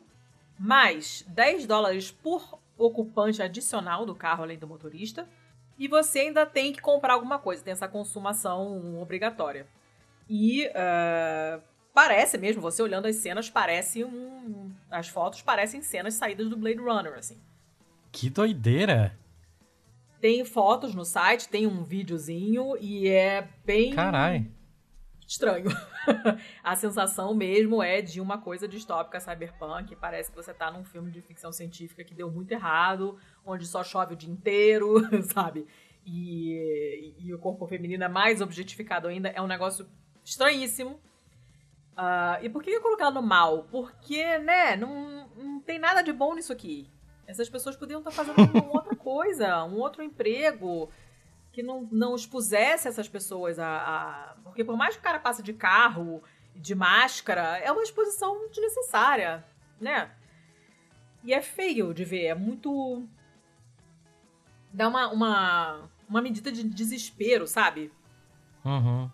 mais 10 dólares por ocupante adicional do carro, além do motorista. E você ainda tem que comprar alguma coisa, tem essa consumação obrigatória. E uh, parece mesmo, você olhando as cenas, parece um. As fotos parecem cenas saídas do Blade Runner, assim. Que doideira! Tem fotos no site, tem um videozinho e é bem. Carai! Estranho. [laughs] a sensação mesmo é de uma coisa distópica cyberpunk. Parece que você tá num filme de ficção científica que deu muito errado, onde só chove o dia inteiro, [laughs] sabe? E, e o corpo feminino é mais objetificado ainda. É um negócio estranhíssimo. Uh, e por que eu colocar no mal? Porque, né, não, não tem nada de bom nisso aqui. Essas pessoas poderiam estar fazendo [laughs] uma outra coisa, um outro emprego que não, não expusesse essas pessoas a, a, Porque por mais que o cara passe de carro, de máscara, é uma exposição desnecessária, né? E é feio de ver, é muito. Dá uma, uma, uma medida de desespero, sabe? Uhum.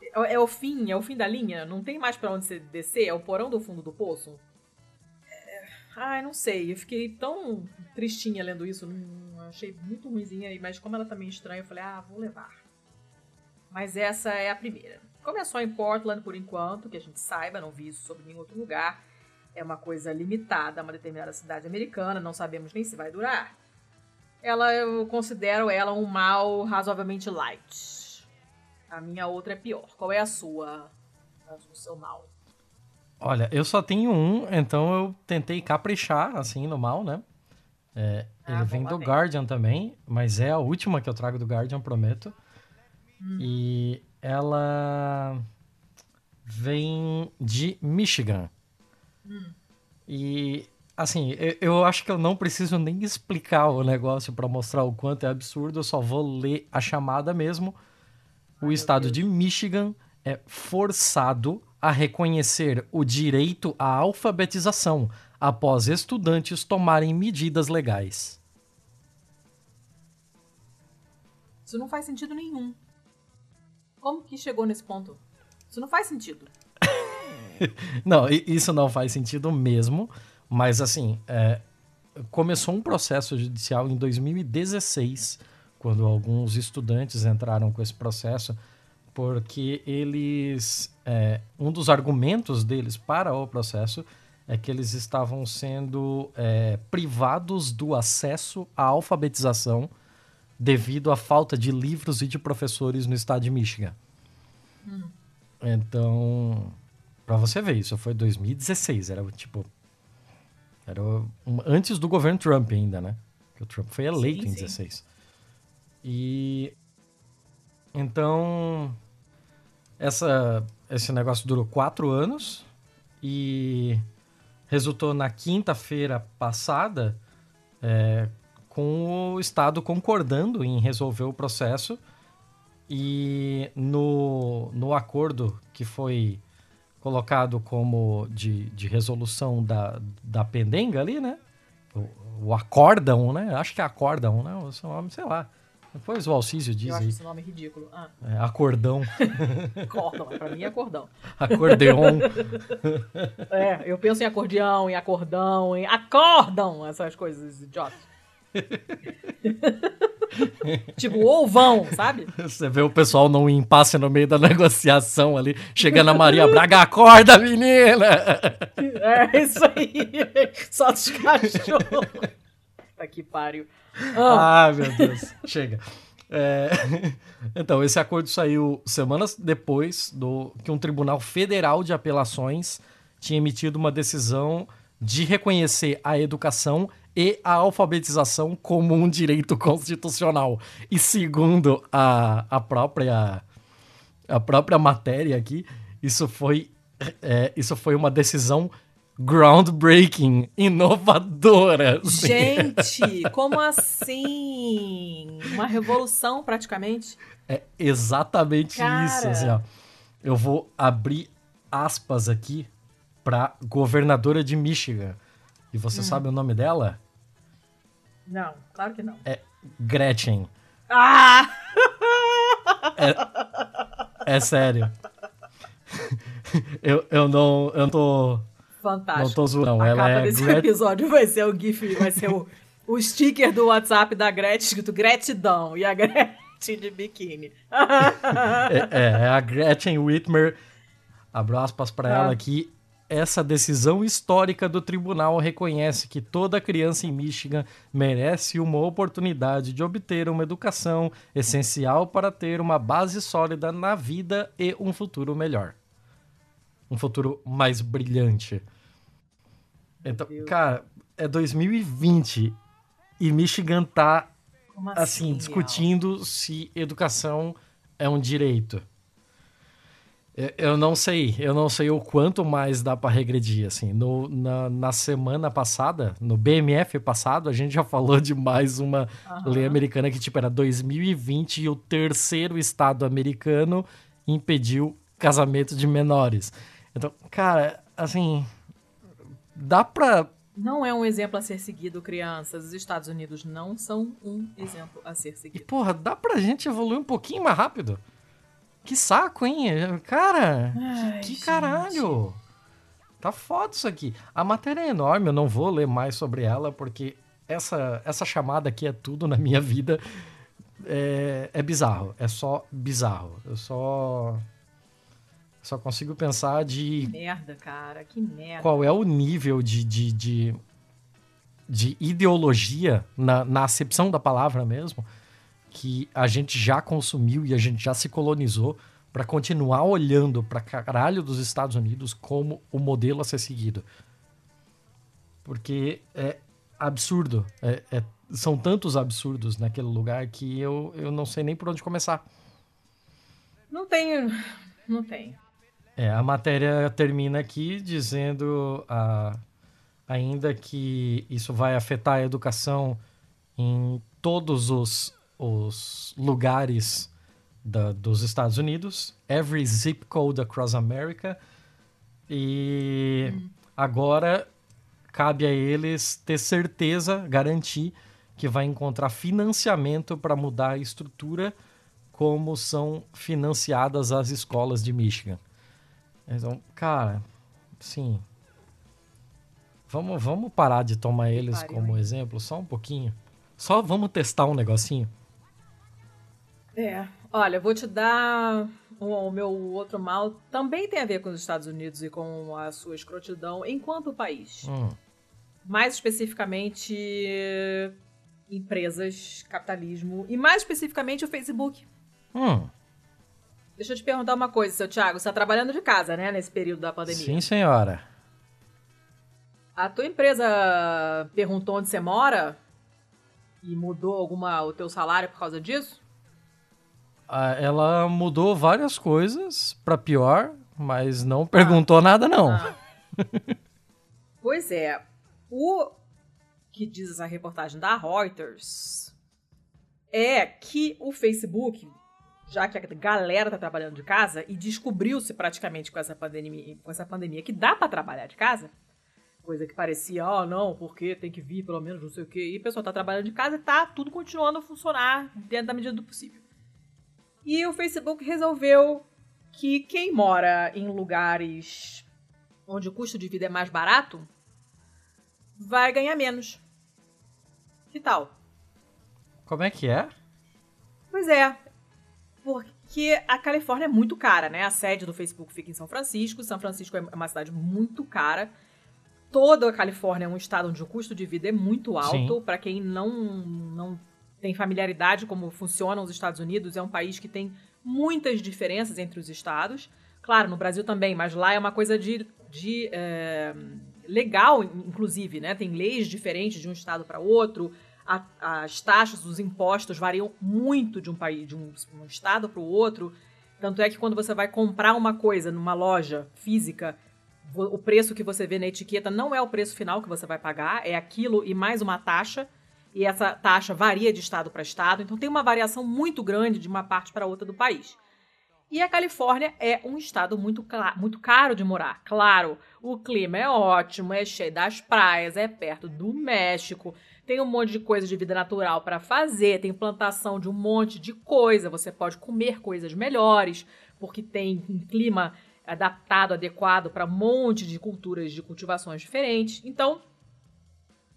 É, é, o fim, é o fim da linha, não tem mais para onde você descer, é o porão do fundo do poço. É... Ai, não sei, eu fiquei tão tristinha lendo isso, não, achei muito ruimzinha, mas como ela tá meio estranha, eu falei, ah, vou levar. Mas essa é a primeira. Começou em Portland por enquanto, que a gente saiba, não vi isso sobre nenhum outro lugar. É uma coisa limitada a uma determinada cidade americana, não sabemos nem se vai durar. Ela, eu considero ela um mal razoavelmente light. A minha outra é pior. Qual é a sua? O seu mal? Olha, eu só tenho um, então eu tentei caprichar, assim, no mal, né? É, ah, ele vem do Guardian também, mas é a última que eu trago do Guardian, prometo. Hum. E ela vem de Michigan. Hum. E assim, eu, eu, acho que eu não preciso nem explicar o negócio para mostrar o quanto é absurdo, eu só vou ler a chamada mesmo. O Ai, estado de Michigan é forçado a reconhecer o direito à alfabetização após estudantes tomarem medidas legais. Isso não faz sentido nenhum. Como que chegou nesse ponto? Isso não faz sentido. [laughs] não, isso não faz sentido mesmo. Mas assim, é, começou um processo judicial em 2016, quando alguns estudantes entraram com esse processo, porque eles. É, um dos argumentos deles para o processo é que eles estavam sendo é, privados do acesso à alfabetização devido à falta de livros e de professores no estado de Michigan. Hum. Então, para você ver, isso foi 2016, era tipo era um, antes do governo Trump ainda, né? Que o Trump foi eleito sim, em 16. Sim. E então essa esse negócio durou quatro anos e resultou na quinta-feira passada é, com o Estado concordando em resolver o processo e no, no acordo que foi colocado como de, de resolução da, da pendenga ali, né? O, o acórdão, né? Acho que é acórdão, né? Sei lá. Depois o Alcísio diz eu acho aí. esse nome ridículo. Ah. É, acordão. [laughs] Acordão, pra mim é acordão. Acordeon. [laughs] é, eu penso em acordeão, em acordão, em acordam, essas coisas idiotas. [laughs] tipo, ou vão, sabe? Você vê o pessoal num impasse no meio da negociação ali, chegando a Maria Braga, acorda, menina! É, isso aí. Só dos cachorros. Tá que pariu. Ah, ah meu Deus. Chega. É... [laughs] Então, esse acordo saiu semanas depois do que um tribunal federal de apelações tinha emitido uma decisão de reconhecer a educação e a alfabetização como um direito constitucional. E segundo a, a própria a própria matéria aqui, isso foi é, isso foi uma decisão groundbreaking, inovadora. Assim. Gente, [laughs] como assim? Uma revolução praticamente? É exatamente Cara. isso. Assim, ó. Eu vou abrir aspas aqui para governadora de Michigan. E você hum. sabe o nome dela? Não, claro que não. É Gretchen. Ah! É, é sério. [laughs] [laughs] Eu, eu não. Eu tô. Fantástico. Não tô zoando. A Ela capa é desse Gret... episódio vai ser o GIF, vai ser o, o sticker do WhatsApp da Gretchen escrito gratidão e a [laughs] Gretchen de biquíni. é, é, é a Gretchen Whitmer. Abro aspas pra ah. ela aqui essa decisão histórica do tribunal reconhece que toda criança em Michigan merece uma oportunidade de obter uma educação essencial para ter uma base sólida na vida e um futuro melhor. Um futuro mais brilhante. Então, cara, é 2020 e Michigan tá assim, assim discutindo se educação é um direito. Eu não sei, eu não sei o quanto mais dá para regredir, assim. No, na, na, semana passada, no BMF passado, a gente já falou de mais uma uhum. lei americana que, tipo, era 2020 e o terceiro estado americano impediu casamento de menores. Então, cara, assim, dá pra... Não é um exemplo a ser seguido, crianças. Os Estados Unidos não são um exemplo a ser seguido. E, porra, dá pra gente evoluir um pouquinho mais rápido? Que saco, hein? Cara, Ai, que, que caralho! Tá foda isso aqui. A matéria é enorme, eu não vou ler mais sobre ela, porque essa, essa chamada aqui é tudo na minha vida. É, é bizarro. É só bizarro. Eu só. Só consigo pensar de. Que merda, cara. Que merda. Qual é o nível de, de, de, de ideologia, na, na acepção da palavra mesmo, que a gente já consumiu e a gente já se colonizou para continuar olhando para caralho dos Estados Unidos como o modelo a ser seguido. Porque é absurdo. É, é, são tantos absurdos naquele lugar que eu, eu não sei nem por onde começar. Não tenho. Não tenho. É, a matéria termina aqui dizendo ah, ainda que isso vai afetar a educação em todos os os lugares da, dos Estados Unidos, every zip code across America, e hum. agora cabe a eles ter certeza, garantir que vai encontrar financiamento para mudar a estrutura como são financiadas as escolas de Michigan. Então, cara, sim. Vamos, vamos parar de tomar eles como exemplo só um pouquinho. Só vamos testar um negocinho. É, olha, vou te dar o, o, meu outro mal. Também tem a ver com os Estados Unidos e com a sua escrotidão enquanto país. Hum. Mais especificamente, empresas, capitalismo e mais especificamente o Facebook. Hum. Deixa eu te perguntar uma coisa, seu Thiago. Você está trabalhando de casa, né, nesse período da pandemia? Sim, senhora. A tua empresa perguntou onde você mora e mudou alguma o teu salário por causa disso? Ah, ela mudou várias coisas para pior, mas não perguntou ah. nada, não. Ah. [laughs] pois é. O que diz essa reportagem da Reuters é que o Facebook, já que a galera tá trabalhando de casa e descobriu-se praticamente com essa pandemia, com essa pandemia que dá para trabalhar de casa, coisa que parecia, ó, oh, não, porque tem que vir pelo menos não sei o quê, e o pessoal tá trabalhando de casa e tá tudo continuando a funcionar dentro da medida do possível. E o Facebook resolveu que quem mora em lugares onde o custo de vida é mais barato vai ganhar menos. Que tal? Como é que é? Pois é. Porque a Califórnia é muito cara, né? A sede do Facebook fica em São Francisco. São Francisco é uma cidade muito cara. Toda a Califórnia é um estado onde o custo de vida é muito alto. Para quem não, não tem familiaridade como funcionam os Estados Unidos, é um país que tem muitas diferenças entre os estados. Claro, no Brasil também, mas lá é uma coisa de, de é, legal, inclusive, né? Tem leis diferentes de um estado para outro. A, as taxas, os impostos variam muito de um país, de um, um estado para o outro. Tanto é que quando você vai comprar uma coisa numa loja física, o preço que você vê na etiqueta não é o preço final que você vai pagar, é aquilo e mais uma taxa. E essa taxa varia de estado para estado, então tem uma variação muito grande de uma parte para outra do país. E a Califórnia é um estado muito, muito caro de morar. Claro, o clima é ótimo, é cheio das praias, é perto do México, tem um monte de coisa de vida natural para fazer, tem plantação de um monte de coisa, você pode comer coisas melhores, porque tem um clima adaptado, adequado para um monte de culturas de cultivações diferentes. Então,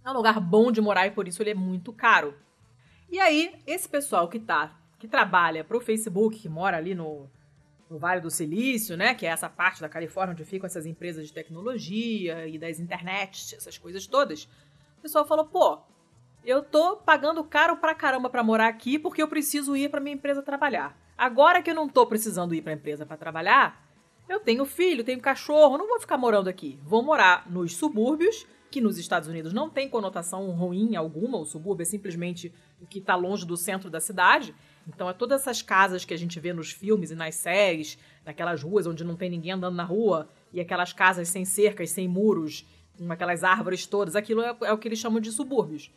é um lugar bom de morar e por isso ele é muito caro. E aí, esse pessoal que tá, que trabalha para o Facebook, que mora ali no, no Vale do Silício, né, que é essa parte da Califórnia onde ficam essas empresas de tecnologia e das internet, essas coisas todas. O pessoal falou: "Pô, eu tô pagando caro pra caramba para morar aqui porque eu preciso ir para minha empresa trabalhar. Agora que eu não tô precisando ir para a empresa para trabalhar, eu tenho filho, tenho cachorro, não vou ficar morando aqui. Vou morar nos subúrbios, que nos Estados Unidos não tem conotação ruim alguma, o subúrbio é simplesmente o que está longe do centro da cidade. Então é todas essas casas que a gente vê nos filmes e nas séries, naquelas ruas onde não tem ninguém andando na rua, e aquelas casas sem cercas, sem muros, com aquelas árvores todas, aquilo é, é o que eles chamam de subúrbios.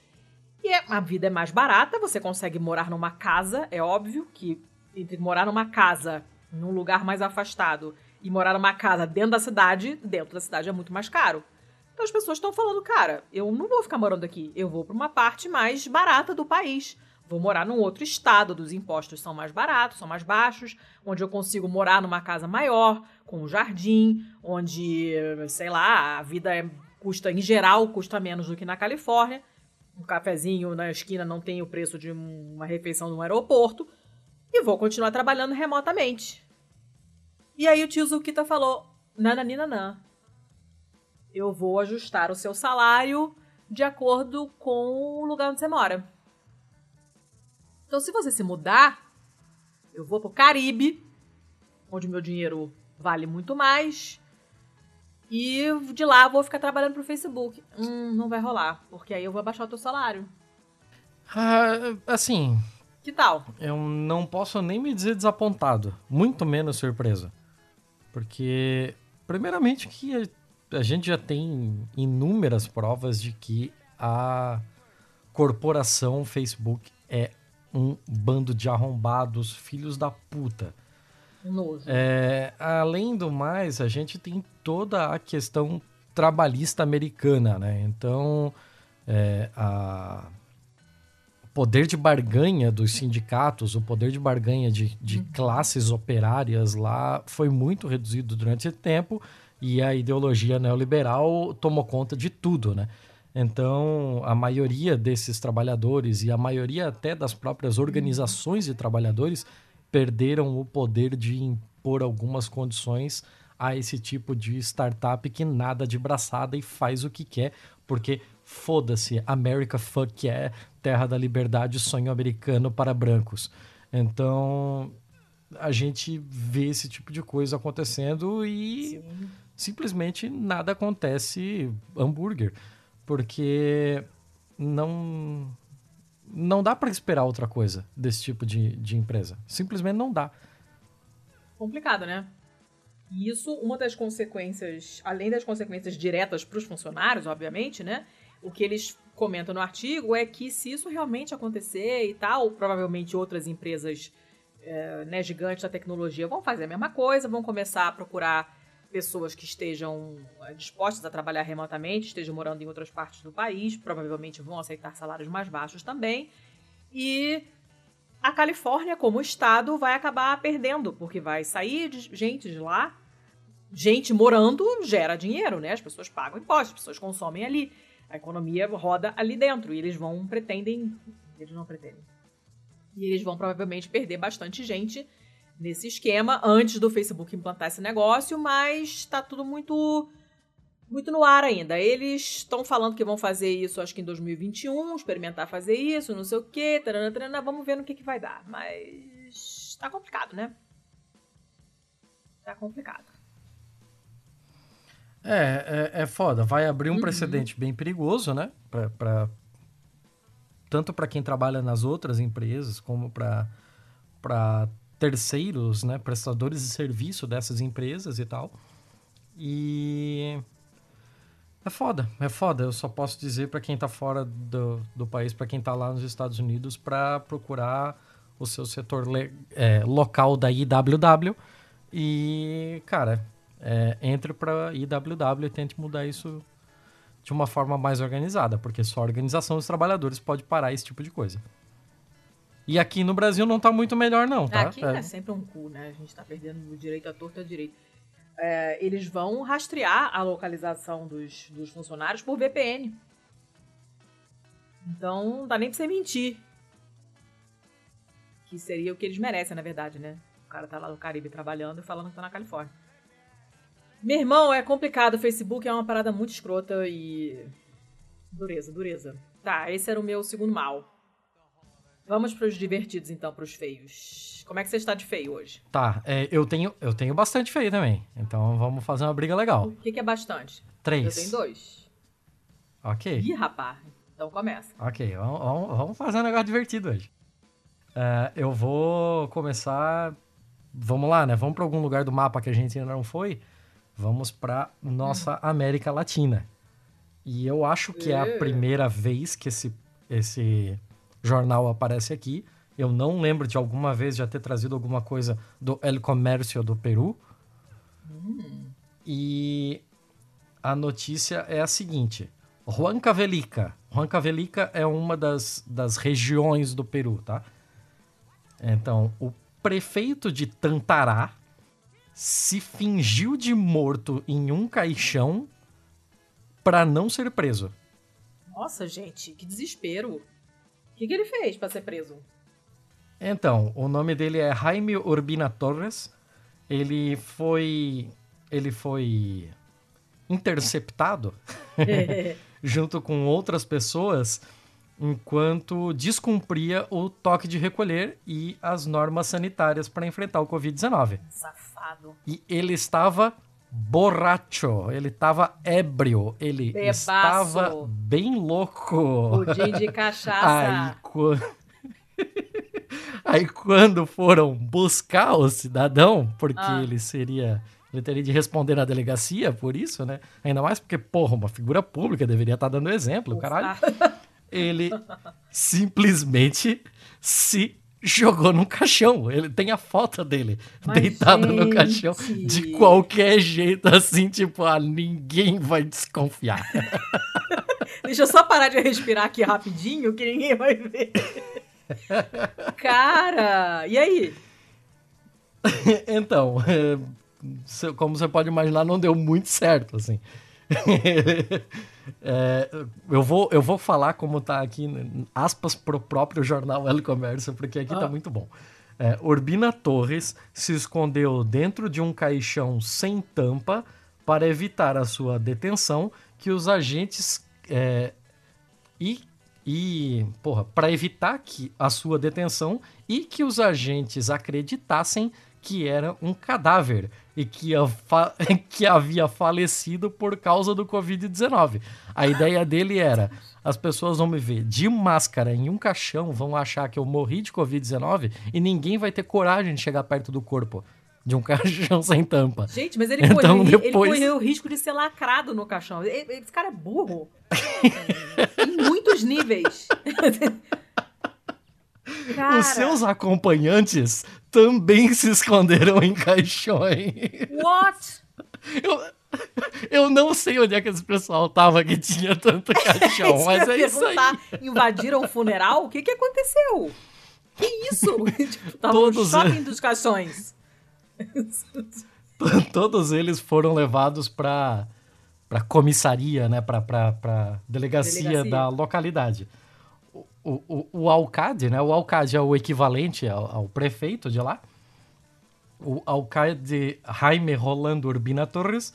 E é, a vida é mais barata, você consegue morar numa casa, é óbvio que entre morar numa casa num lugar mais afastado e morar numa casa dentro da cidade, dentro da cidade é muito mais caro. Então as pessoas estão falando, cara, eu não vou ficar morando aqui, eu vou para uma parte mais barata do país. Vou morar num outro estado, dos impostos são mais baratos, são mais baixos, onde eu consigo morar numa casa maior, com um jardim, onde, sei lá, a vida é, custa, em geral, custa menos do que na Califórnia. Um cafezinho na esquina não tem o preço de uma refeição no aeroporto. E vou continuar trabalhando remotamente. E aí o tio Zukita falou: nananina, eu vou ajustar o seu salário de acordo com o lugar onde você mora. Então, se você se mudar, eu vou pro Caribe, onde meu dinheiro vale muito mais. E de lá vou ficar trabalhando pro Facebook. Hum, não vai rolar, porque aí eu vou abaixar o teu salário. Ah, assim. Que tal? Eu não posso nem me dizer desapontado, muito menos surpresa. Porque, primeiramente, que a, a gente já tem inúmeras provas de que a corporação Facebook é um bando de arrombados, filhos da puta. Nojo. É, além do mais, a gente tem toda a questão trabalhista americana, né? Então, é, a poder de barganha dos sindicatos, o poder de barganha de, de uhum. classes operárias lá foi muito reduzido durante esse tempo e a ideologia neoliberal tomou conta de tudo, né? Então, a maioria desses trabalhadores e a maioria até das próprias organizações de trabalhadores perderam o poder de impor algumas condições a esse tipo de startup que nada de braçada e faz o que quer, porque foda-se, America fuck yeah, terra da liberdade, sonho americano para brancos. Então, a gente vê esse tipo de coisa acontecendo e Sim. simplesmente nada acontece hambúrguer, porque não não dá para esperar outra coisa desse tipo de, de empresa. Simplesmente não dá. Complicado, né? E isso, uma das consequências, além das consequências diretas para os funcionários, obviamente, né? O que eles comentam no artigo é que se isso realmente acontecer e tal, provavelmente outras empresas é, né, gigantes da tecnologia vão fazer a mesma coisa, vão começar a procurar pessoas que estejam é, dispostas a trabalhar remotamente, estejam morando em outras partes do país, provavelmente vão aceitar salários mais baixos também. E a Califórnia, como estado, vai acabar perdendo, porque vai sair de gente de lá. Gente morando gera dinheiro, né? As pessoas pagam impostos, as pessoas consomem ali. A economia roda ali dentro e eles vão, pretendem. Eles não pretendem. E eles vão provavelmente perder bastante gente nesse esquema antes do Facebook implantar esse negócio, mas está tudo muito muito no ar ainda. Eles estão falando que vão fazer isso, acho que em 2021, experimentar fazer isso, não sei o quê, tarana, tarana, vamos ver no que, que vai dar. Mas tá complicado, né? Tá complicado. É, é, é foda. Vai abrir um uhum. precedente bem perigoso, né? Pra, pra tanto para quem trabalha nas outras empresas, como para terceiros, né? Prestadores de serviço dessas empresas e tal. E. É foda, é foda. Eu só posso dizer para quem tá fora do, do país, para quem tá lá nos Estados Unidos, para procurar o seu setor é, local da IWW. E, cara, é, entre para IWW e tente mudar isso de uma forma mais organizada, porque só a organização dos trabalhadores pode parar esse tipo de coisa. E aqui no Brasil não tá muito melhor, não, tá? Aqui é, é sempre um cu, né? A gente tá perdendo o direito à torta direito. É, eles vão rastrear a localização dos, dos funcionários por VPN. Então, não dá nem pra você mentir. Que seria o que eles merecem, na verdade, né? O cara tá lá no Caribe trabalhando e falando que tá na Califórnia. Meu irmão, é complicado. O Facebook é uma parada muito escrota e. Dureza, dureza. Tá, esse era o meu segundo mal. Vamos pros divertidos, então, pros feios. Como é que você está de feio hoje? Tá, é, eu, tenho, eu tenho bastante feio também. Então vamos fazer uma briga legal. O que, que é bastante? Três. Eu tenho dois. Ok. Ih, rapaz. Então começa. Ok, vamos, vamos, vamos fazer um negócio divertido hoje. É, eu vou começar. Vamos lá, né? Vamos para algum lugar do mapa que a gente ainda não foi. Vamos para nossa hum. América Latina. E eu acho que é a primeira vez que esse, esse jornal aparece aqui. Eu não lembro de alguma vez já ter trazido alguma coisa do El Comercio do Peru. Hum. E a notícia é a seguinte: Huancavelica. Huancavelica é uma das, das regiões do Peru, tá? Então, o prefeito de Tantará se fingiu de morto em um caixão para não ser preso. Nossa, gente, que desespero. O que, que ele fez para ser preso? Então, o nome dele é Jaime Urbina Torres. Ele foi. Ele foi interceptado [laughs] junto com outras pessoas enquanto descumpria o toque de recolher e as normas sanitárias para enfrentar o Covid-19. Safado. E ele estava borracho, ele estava ébrio, ele Bebaço. estava bem louco. Pudim de [laughs] cachaça. Aí, [laughs] Aí quando foram buscar o cidadão, porque ah. ele seria. Ele teria de responder na delegacia por isso, né? Ainda mais porque, porra, uma figura pública deveria estar dando exemplo, Ufa. caralho. [laughs] Ele simplesmente se jogou no caixão. Ele tem a foto dele Mas, deitado gente... no caixão de qualquer jeito, assim, tipo, ah, ninguém vai desconfiar. [laughs] Deixa eu só parar de respirar aqui rapidinho, que ninguém vai ver. Cara, e aí? [laughs] então, é, como você pode imaginar, não deu muito certo, assim. [laughs] é, eu, vou, eu vou falar como tá aqui, aspas, pro próprio jornal El Comércio, porque aqui tá ah. tá muito bom. É, Urbina Torres se escondeu dentro de um caixão sem tampa para evitar a sua detenção, que os agentes é, e e, porra, para evitar que a sua detenção e que os agentes acreditassem que era um cadáver e que, [laughs] que havia falecido por causa do Covid-19. A ideia dele era: as pessoas vão me ver de máscara em um caixão, vão achar que eu morri de Covid-19 e ninguém vai ter coragem de chegar perto do corpo de um [laughs] caixão sem tampa. Gente, mas ele, então, correu, depois... ele correu o risco de ser lacrado no caixão. Esse cara é burro. [laughs] em muitos níveis. Cara... Os seus acompanhantes também se esconderam em caixões. What? Eu, eu não sei onde é que esse pessoal tava que tinha tanto caixão, [laughs] mas é isso aí. Invadiram o funeral? O que que aconteceu? Que isso? [laughs] tipo, tava Todos no shopping dos caixões. Todos eles foram levados para para comissaria, né, para delegacia, delegacia da localidade. O, o, o, alcade, né, o alcade é o equivalente ao, ao prefeito de lá. O alcade Jaime Rolando Urbina Torres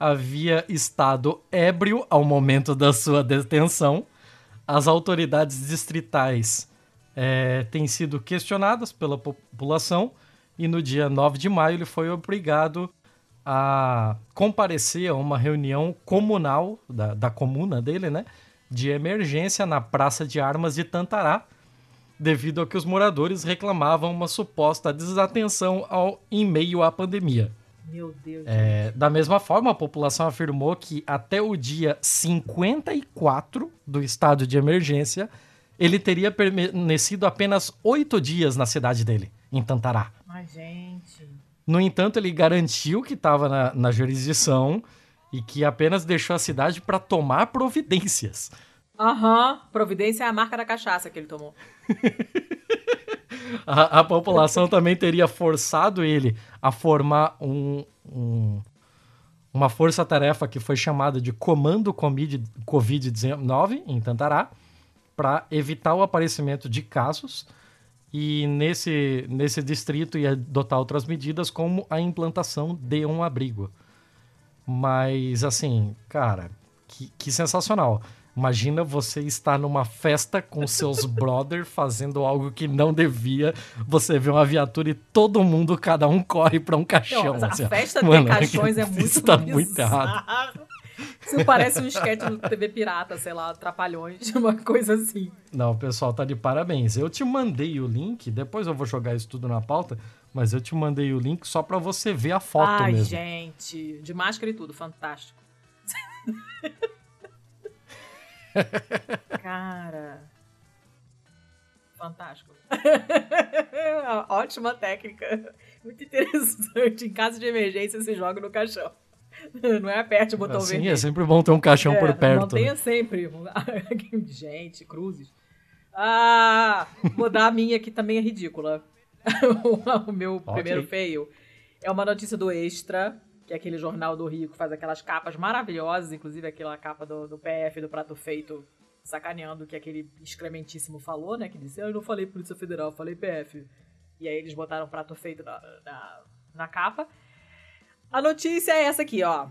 havia estado ébrio ao momento da sua detenção. As autoridades distritais é, têm sido questionadas pela população e no dia 9 de maio ele foi obrigado a comparecer a uma reunião comunal da, da comuna dele, né? De emergência na Praça de Armas de Tantará, devido a que os moradores reclamavam uma suposta desatenção ao, em meio à pandemia. Meu Deus. É, da mesma forma, a população afirmou que até o dia 54 do estado de emergência, ele teria permanecido apenas oito dias na cidade dele, em Tantará. Gente. No entanto, ele garantiu que estava na, na jurisdição e que apenas deixou a cidade para tomar providências. Aham, uhum. providência é a marca da cachaça que ele tomou. [laughs] a, a, população também teria forçado ele a formar um, um uma força-tarefa que foi chamada de Comando Covid-19 em Tantará, para evitar o aparecimento de casos e nesse, nesse distrito ia adotar outras medidas, como a implantação de um abrigo. Mas, assim, cara, que, que sensacional. Imagina você estar numa festa com [laughs] seus brothers fazendo algo que não devia. Você vê uma viatura e todo mundo, cada um corre para um caixão. Não, assim, a festa de caixões [laughs] é muito Isso tá muito errado. Isso parece um esquete do TV Pirata, sei lá, Trapalhões, [laughs] uma coisa assim. Não, o pessoal tá de parabéns. Eu te mandei o link, depois eu vou jogar isso tudo na pauta, mas eu te mandei o link só para você ver a foto Ai, mesmo. gente, de máscara e tudo, fantástico. [laughs] Cara. Fantástico. [laughs] Ótima técnica. Muito interessante. Em caso de emergência, se joga no caixão. [laughs] Não é aperte o botão assim, vermelho. É sempre bom ter um caixão é, por perto. Mantenha né? sempre. Gente, cruzes. Ah, vou dar a minha que também é ridícula. [laughs] o meu okay. primeiro feio é uma notícia do Extra, que é aquele jornal do Rio que faz aquelas capas maravilhosas, inclusive aquela capa do, do PF, do Prato Feito, sacaneando o que aquele excrementíssimo falou, né? Que disse, eu não falei Polícia Federal, falei PF. E aí eles botaram Prato Feito na, na, na capa. A notícia é essa aqui, ó.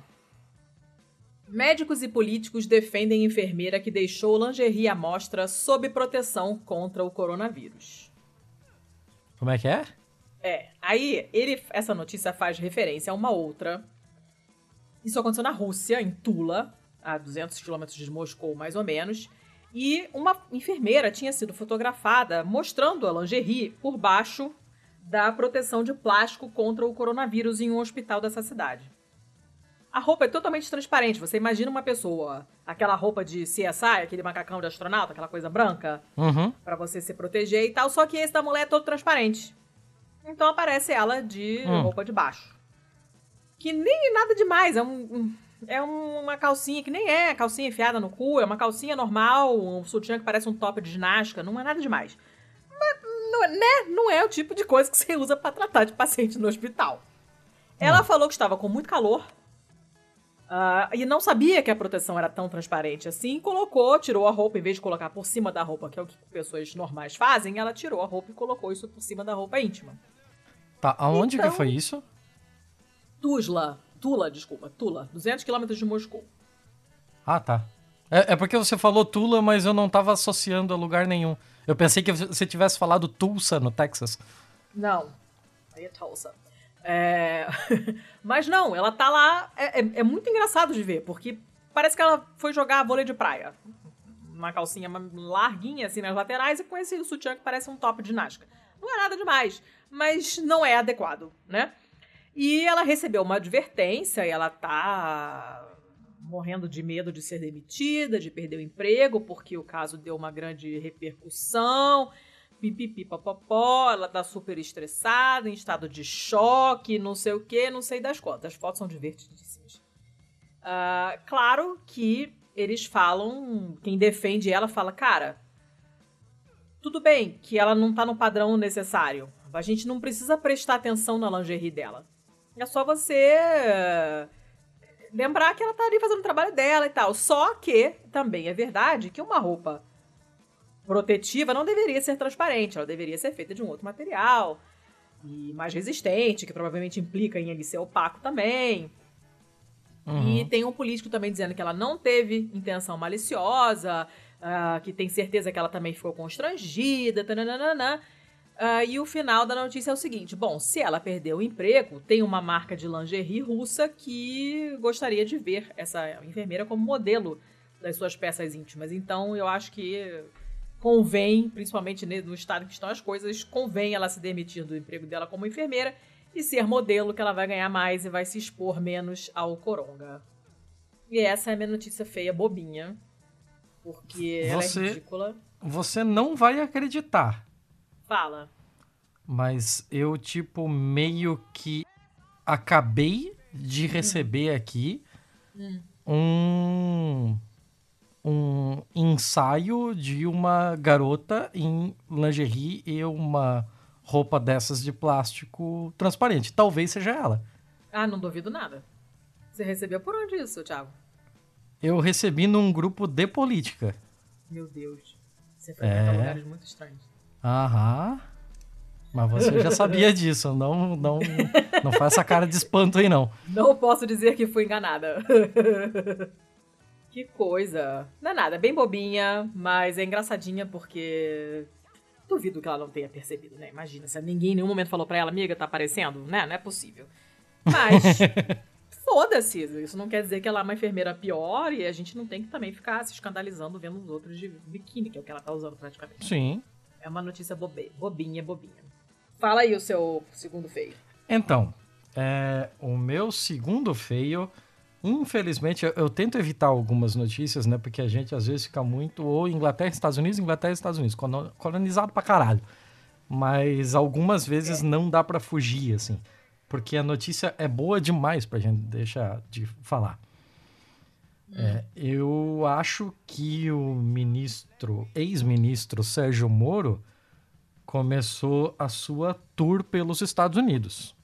Médicos e políticos defendem enfermeira que deixou lingerie à mostra sob proteção contra o coronavírus. Como é que é? É, aí ele, essa notícia faz referência a uma outra. Isso aconteceu na Rússia, em Tula, a 200 quilômetros de Moscou, mais ou menos. E uma enfermeira tinha sido fotografada mostrando a lingerie por baixo da proteção de plástico contra o coronavírus em um hospital dessa cidade. A roupa é totalmente transparente. Você imagina uma pessoa, aquela roupa de CSI, aquele macacão de astronauta, aquela coisa branca, uhum. para você se proteger e tal. Só que esse da mulher é todo transparente. Então aparece ela de hum. roupa de baixo. Que nem nada demais, é um, é uma calcinha que nem é calcinha enfiada no cu, é uma calcinha normal, um sutiã que parece um top de ginástica, não é nada demais. Mas, não, né? não é o tipo de coisa que você usa para tratar de paciente no hospital. Ela hum. falou que estava com muito calor, Uh, e não sabia que a proteção era tão transparente assim, colocou, tirou a roupa, em vez de colocar por cima da roupa, que é o que pessoas normais fazem, ela tirou a roupa e colocou isso por cima da roupa íntima. Tá, aonde então, que foi isso? Tuzla. Tula, desculpa. Tula. 200 quilômetros de Moscou. Ah, tá. É, é, porque você falou Tula, mas eu não tava associando a lugar nenhum. Eu pensei que você tivesse falado Tulsa, no Texas. Não. Aí é Tulsa. É... [laughs] mas não, ela tá lá. É, é, é, muito engraçado de ver, porque parece que ela foi jogar vôlei de praia. Uma calcinha larguinha assim nas laterais e com esse sutiã que parece um top de ginástica. Não é nada demais mas não é adequado, né? E ela recebeu uma advertência e ela tá morrendo de medo de ser demitida, de perder o emprego, porque o caso deu uma grande repercussão. Pipipi, popopó, ela tá super estressada, em estado de choque, não sei o que, não sei das contas. As fotos são divertidíssimas. Uh, claro que eles falam, quem defende ela fala, cara, tudo bem que ela não tá no padrão necessário, a gente não precisa prestar atenção na lingerie dela. É só você eh, lembrar que ela tá ali fazendo o trabalho dela e tal. Só que também é verdade que uma roupa protetiva não deveria ser transparente, ela deveria ser feita de um outro material e mais resistente, que provavelmente implica em ele ser opaco também. Uhum. E tem um político também dizendo que ela não teve intenção maliciosa, uh, que tem certeza que ela também ficou constrangida, tananana. Uh, e o final da notícia é o seguinte: bom, se ela perdeu o emprego, tem uma marca de lingerie russa que gostaria de ver essa enfermeira como modelo das suas peças íntimas. Então, eu acho que convém, principalmente no estado em que estão as coisas, convém ela se demitir do emprego dela como enfermeira e ser modelo, que ela vai ganhar mais e vai se expor menos ao coronga. E essa é a minha notícia feia, bobinha. Porque você, ela é ridícula. Você não vai acreditar. Fala. Mas eu, tipo, meio que acabei de receber hum. aqui hum. um um ensaio de uma garota em lingerie e uma roupa dessas de plástico transparente. Talvez seja ela. Ah, não duvido nada. Você recebeu por onde isso, Thiago? Eu recebi num grupo de política. Meu Deus. Você foi é... lugares muito estranhos. Aham. Mas você já sabia [laughs] disso. Não, não, não essa cara de espanto aí, não. Não posso dizer que fui enganada. [laughs] que coisa. Não é nada, bem bobinha, mas é engraçadinha porque Duvido que ela não tenha percebido, né? Imagina, se ninguém em nenhum momento falou pra ela, amiga, tá aparecendo, né? Não é possível. Mas, [laughs] foda-se. Isso não quer dizer que ela é uma enfermeira pior e a gente não tem que também ficar se escandalizando vendo os outros de biquíni, que é o que ela tá usando praticamente. Sim. É uma notícia bobe, bobinha, bobinha. Fala aí o seu segundo feio. Então, é, o meu segundo feio Infelizmente, eu, eu, tento evitar algumas notícias, né? Porque a gente às vezes fica muito ou Inglaterra, Estados Unidos, Inglaterra, Estados Unidos, colonizado pra caralho. Mas algumas vezes é. não dá para fugir, assim. Porque a notícia é boa demais pra gente deixar de falar. Hum. É, eu acho que o ministro, ex-ministro Sérgio Moro, começou a sua tour pelos Estados Unidos.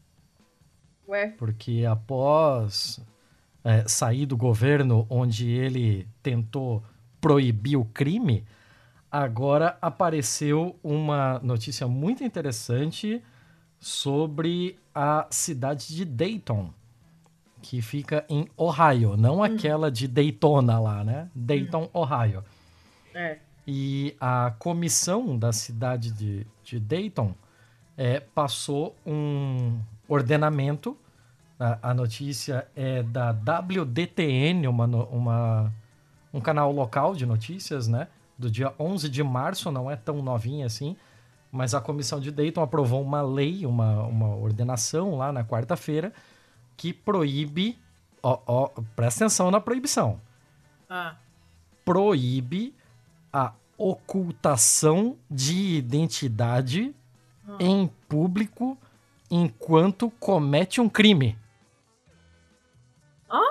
Ué? Porque após é, sair do governo onde ele tentou proibir o crime, agora apareceu uma notícia muito interessante sobre a cidade de Dayton, que fica em Ohio, não hum. aquela de Daytona lá, né? Dayton, hum. Ohio. É. E a comissão da cidade de, de Dayton é, passou um ordenamento a, a notícia é da WDTN, uma, uma, um canal local de notícias, né? Do dia 11 de março, não é tão novinha assim, mas a comissão de Dayton aprovou uma lei, uma, uma ordenação lá na quarta-feira, que proíbe. Ó, ó, presta atenção na proibição. Ah. Proíbe a ocultação de identidade ah. em público enquanto comete um crime. Hã?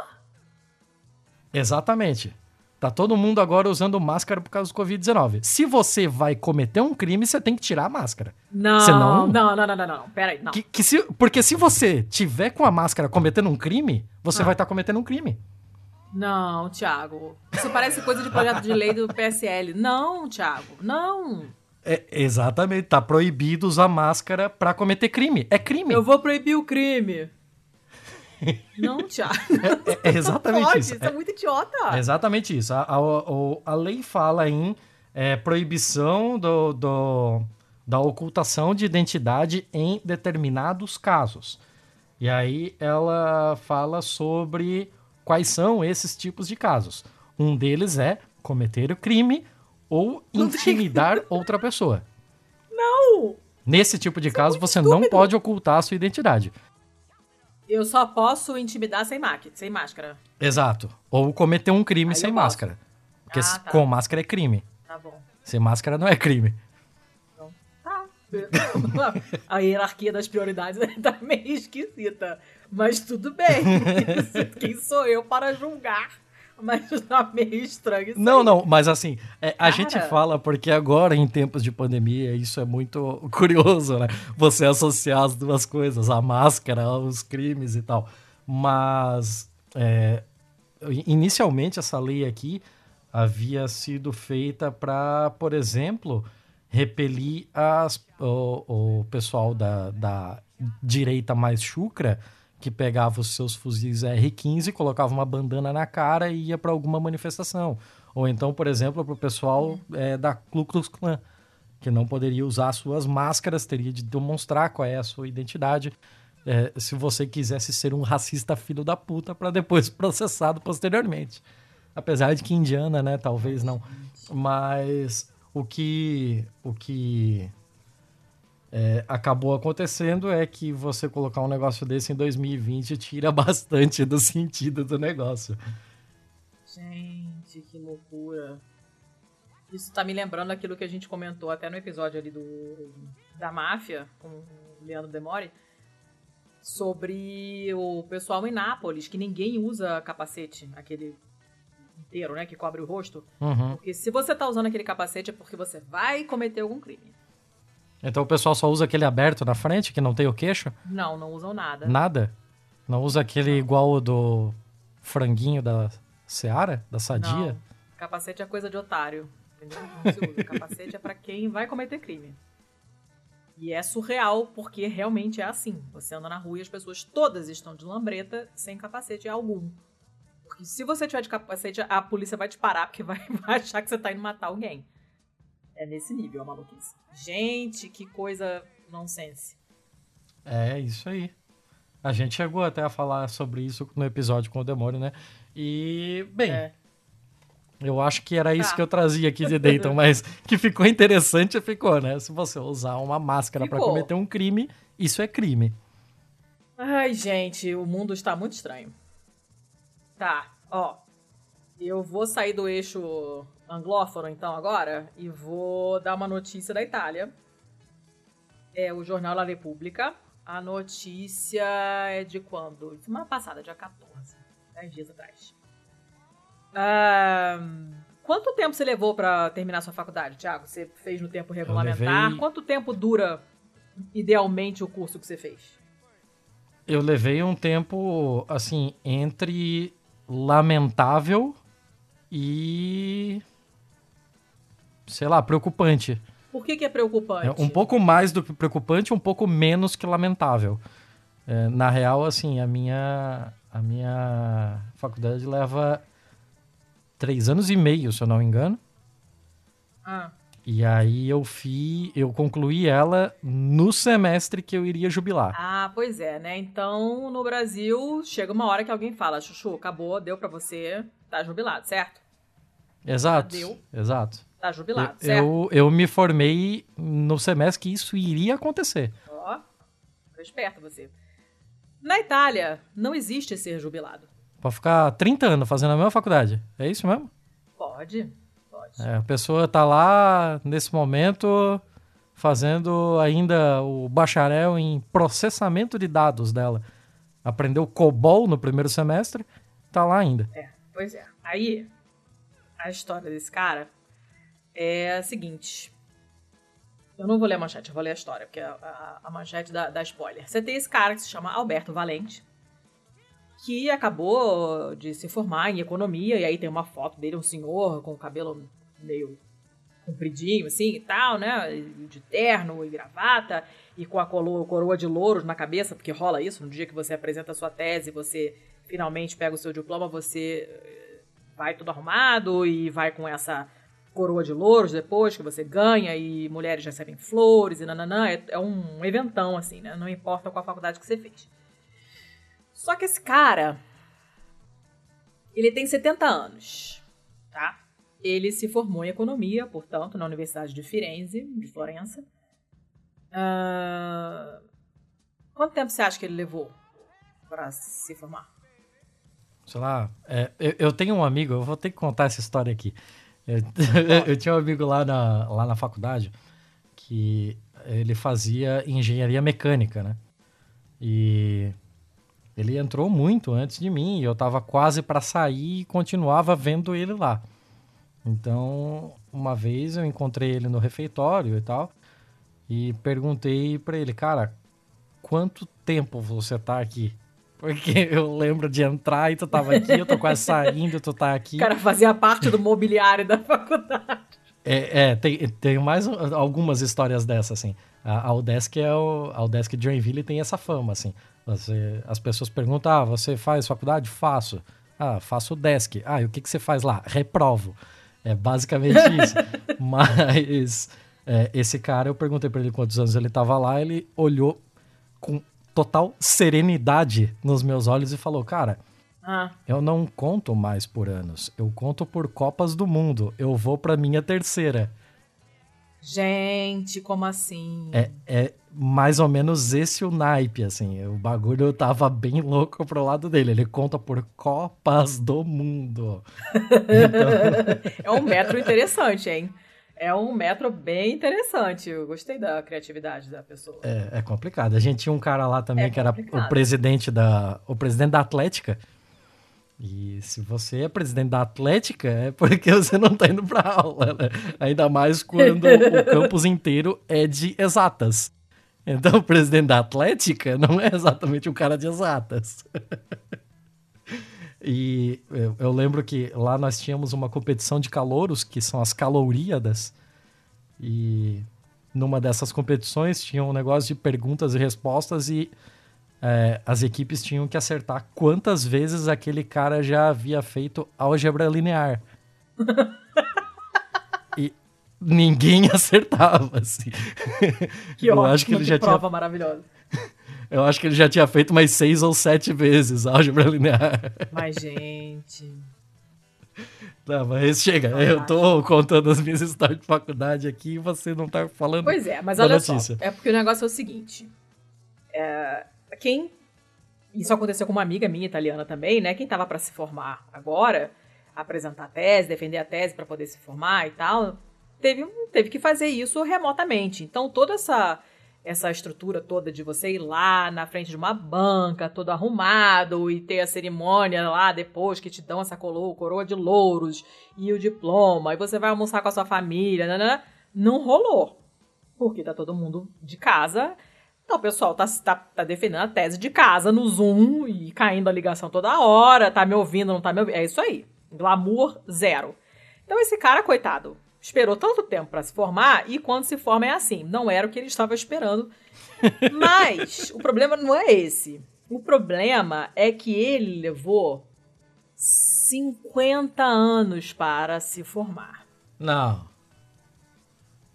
Exatamente. Tá todo mundo agora usando máscara por causa do Covid-19. Se você vai cometer um crime, você tem que tirar a máscara. Não, Senão, não, não, não, não, não. Pera aí, não. Que, que se, porque se você tiver com a máscara cometendo um crime, você ah. vai estar tá cometendo um crime. Não, Thiago. Isso parece coisa de projeto de lei do PSL. Não, Thiago, não. É, exatamente, tá proibido usar máscara para cometer crime. É crime. Eu vou proibir o crime. Não, Thiago. É, é, exatamente pode, isso. Isso é, é, muito idiota. É exatamente isso. A, a, a, a lei fala em é, proibição do, do, da ocultação de identidade em determinados casos. E aí ela fala sobre quais são esses tipos de casos. Um deles é cometer o crime ou intimidar [laughs] outra pessoa. Não! Nesse tipo de é caso, é você não pode ocultar a sua identidade. Eu só posso intimidar sem, sem máscara. Exato. Ou cometer um crime Aí sem máscara. Porque ah, tá. com máscara é crime. Tá bom. Sem máscara não é crime. Então, tá. [laughs] A hierarquia das prioridades [laughs] tá meio esquisita. Mas tudo bem. [laughs] Quem sou eu para julgar? [laughs] Mas tá meio estranho. não, aí. não, mas assim, é, a gente fala porque agora, em tempos de pandemia, isso é muito [laughs] curioso, né? Você associar as duas coisas, a máscara, os crimes e tal. Mas, é, inicialmente, essa lei aqui havia sido feita para, por exemplo, repelir as, o, o pessoal da, da direita mais chucra que pegava os seus fuzis R15, colocava uma bandana na cara e ia para alguma manifestação. Ou então, por exemplo, para o pessoal é, da Ku Klux Klan, que não poderia usar suas máscaras, teria de demonstrar qual é a sua identidade. É, se você quisesse ser um racista filho da puta para depois [laughs] processado posteriormente. Apesar de que Indiana, né, talvez não. Mas o que o que é, acabou acontecendo é que você colocar um negócio desse em 2020 tira [laughs] bastante do sentido do negócio. Gente, que loucura. Isso tá me lembrando aquilo que a gente comentou até no episódio ali do da máfia com o Leandro Demore sobre o pessoal em Nápoles, que ninguém usa capacete, aquele inteiro, né, que cobre o rosto. Uhum. Porque se você tá usando aquele capacete é porque você vai cometer algum crime. Então o pessoal só usa aquele aberto na frente, que não tem o queixo? Não, não usam nada. Nada? Não usa aquele igual o do franguinho da Seara, da Sadia? Não. Capacete é coisa de otário. Entendeu? Não se usa. [laughs] Capacete é pra quem vai cometer crime. E é surreal, porque realmente é assim. Você anda na rua e as pessoas todas estão de lambreta sem capacete algum. Porque se você tiver de capacete, a polícia vai te parar, porque vai, [laughs] vai achar que você tá indo matar alguém. É nesse nível a maluquice. Gente, que coisa nonsense. É, isso aí. A gente chegou até a falar sobre isso no episódio com o demônio, né? E, bem, É. eu acho que era isso Tá. que eu trazia aqui de Dayton, mas [laughs] que ficou interessante, ficou, né? Se você usar uma máscara pra Ficou. cometer um crime, isso é crime. Ai, gente, o mundo está muito estranho. Tá, ó. Eu vou sair do eixo anglófono, então, agora, e vou dar uma notícia da Itália. É o jornal La Repubblica. A notícia é de quando? Semana passada, dia 14. 10 dias atrás. Quanto tempo você levou pra terminar sua faculdade, Thiago? Você fez no tempo regulamentar? levei- Quanto tempo dura, idealmente, o curso que você fez? Eu levei um tempo, assim, entre lamentável e. sei lá, preocupante. Por que, que é preocupante? É um pouco mais do que preocupante, um pouco menos que lamentável. É, na real, assim, a minha, a minha faculdade leva três anos e meio, se eu não me engano. Ah, E aí eu fiz, eu concluí ela no semestre que eu iria jubilar. ah, pois é, né? Então, no Brasil, chega uma hora que alguém fala, Chuchu, acabou, deu pra você, tá jubilado, certo? Exato. Deu. Exato. Tá jubilado, Eu, certo? eu, eu me formei no semestre que isso iria acontecer. Ó, foi esperto você. Na Itália, não existe ser jubilado. Pra ficar 30 anos fazendo a mesma faculdade. É isso mesmo? Pode, pode. É, a pessoa tá lá, nesse momento, fazendo ainda o bacharel em processamento de dados dela. Aprendeu COBOL no primeiro semestre, tá lá ainda. É, pois é. Aí, a história desse cara é a seguinte. Eu não vou ler a manchete, eu vou ler a história, porque a, a- a manchete dá, dá spoiler. Você tem esse cara que se chama Alberto Valente, que acabou de se formar em economia, e aí tem uma foto dele, um senhor com o cabelo meio compridinho, assim, e tal, né? De terno e gravata, e com a coroa de louros na cabeça, porque rola isso, no dia que você apresenta a sua tese, você finalmente pega o seu diploma, você eh, vai tudo arrumado e vai com essa coroa de louros depois que você ganha e mulheres recebem flores e nananã. É, é um eventão, assim, né? Não importa qual faculdade que você fez. Só que esse cara, ele tem 70 anos, tá? Ele se formou em economia, portanto, na Universidade de Firenze, de Florença. Ah, Quanto tempo você acha que ele levou para se formar? Sei lá, é, eu, eu tenho um amigo, eu vou ter que contar essa história aqui. [laughs] Eu, eu tinha um amigo lá na, lá na faculdade que ele fazia engenharia mecânica, né? E ele entrou muito antes de mim e eu tava quase para sair e continuava vendo ele lá. Então, uma vez eu encontrei ele no refeitório e tal e perguntei para ele, cara, quanto tempo você tá aqui? Porque eu lembro de entrar e tu tava aqui, eu tô quase saindo, tu tá aqui. O cara fazia parte do mobiliário da faculdade. É, é, tem, tem mais um- algumas histórias dessas, assim. A a Udesc é o, a Udesc de Joinville tem essa fama, assim. Você, as pessoas perguntam, ah, você faz faculdade? Faço. Ah, faço Desk. Ah, e o que, que você faz lá? Reprovo. É basicamente [laughs] isso. Mas É, esse cara, eu perguntei para ele quantos anos ele tava lá, ele olhou com total serenidade nos meus olhos e falou: Cara, ah. eu não conto mais por anos, eu conto por Copas do Mundo. Eu vou pra minha terceira. Gente, como assim? É, é mais ou menos esse o naipe, assim. O bagulho tava bem louco pro lado dele. Ele conta por Copas do Mundo. [laughs] Então... é um metro interessante, hein? É um metro bem interessante. Eu gostei da criatividade da pessoa. É, é complicado. A gente tinha um cara lá também é que era o presidente da, o presidente da Atlética. E se você é presidente da Atlética, é porque [laughs] você não tá indo pra aula, né? Ainda mais quando o [laughs] campus inteiro é de exatas. Então, o presidente da Atlética não é exatamente um cara de exatas. [laughs] e eu, eu, lembro que lá nós tínhamos uma competição de calouros, que são as caloríadas. E numa dessas competições tinha um negócio de perguntas e respostas e é, as equipes tinham que acertar quantas vezes aquele cara já havia feito álgebra linear. [laughs] e ninguém [laughs] acertava, assim. Que eu ótimo, acho que ele já prova tinha... maravilhosa. Eu acho que ele já tinha feito mais seis ou sete vezes álgebra linear. Mas, gente. Não, mas chega, eu tô contando as minhas histórias de faculdade aqui e você não tá falando. Pois é, mas olha notícia. só. É porque o negócio é o seguinte. É, quem. Isso aconteceu com uma amiga minha italiana também, né? Quem tava para se formar agora, apresentar a tese, defender a tese para poder se formar e tal, teve, teve que fazer isso remotamente. Então, toda essa essa estrutura toda de você ir lá na frente de uma banca, todo arrumado, e ter a cerimônia lá depois que te dão essa coroa, de louros e o diploma, e você vai almoçar com a sua família, não rolou. Porque tá todo mundo de casa. Então o pessoal tá, tá, tá defendendo a tese de casa no Zoom e caindo a ligação toda hora, tá me ouvindo, não tá me ouvindo. É isso aí. Glamour zero. Então esse cara, coitado, esperou tanto tempo para se formar e quando se forma é assim. Não era o que ele estava esperando. [laughs] Mas o problema não é esse. O problema é que ele levou 50 anos para se formar. Não.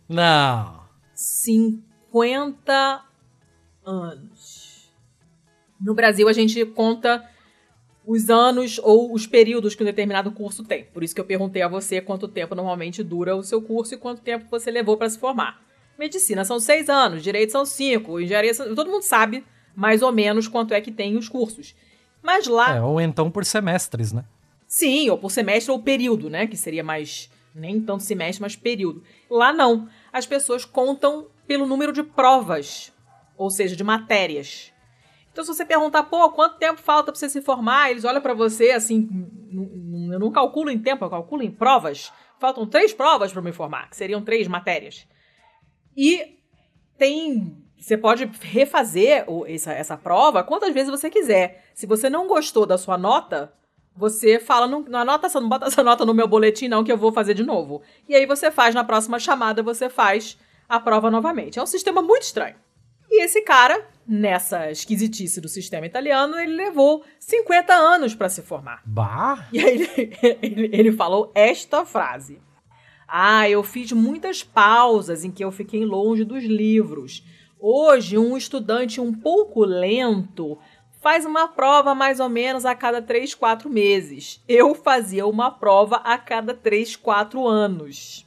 Não. 50 anos. No Brasil a gente conta os anos ou os períodos que um determinado curso tem. Por isso que eu perguntei a você quanto tempo normalmente dura o seu curso e quanto tempo você levou para se formar. Medicina são seis anos, direito são cinco, engenharia são... todo mundo sabe mais ou menos quanto é que tem os cursos. Mas lá. É, ou então por semestres, né? Sim, ou por semestre ou período, né? Que seria mais. Nem tanto semestre, mas período. Lá não. As pessoas contam pelo número de provas, ou seja, de matérias. Então, se você perguntar, pô, quanto tempo falta para você se formar? Eles olham para você assim, eu não calculo em tempo, eu calculo em provas. Faltam três provas para me formar, que seriam três matérias. E tem. Você pode refazer essa, essa prova quantas vezes você quiser. Se você não gostou da sua nota, você fala, não, anota essa, não bota essa nota no meu boletim, não, que eu vou fazer de novo. E aí você faz, na próxima chamada, você faz a prova novamente. É um sistema muito estranho. E esse cara, nessa esquisitice do sistema italiano, ele levou 50 anos para se formar. Bah! E aí ele, [laughs] ele, ele falou esta frase. Ah, eu fiz muitas pausas em que eu fiquei longe dos livros. Hoje, um estudante um pouco lento faz uma prova mais ou menos a cada 3, 4 meses. Eu fazia uma prova a cada 3, 4 anos.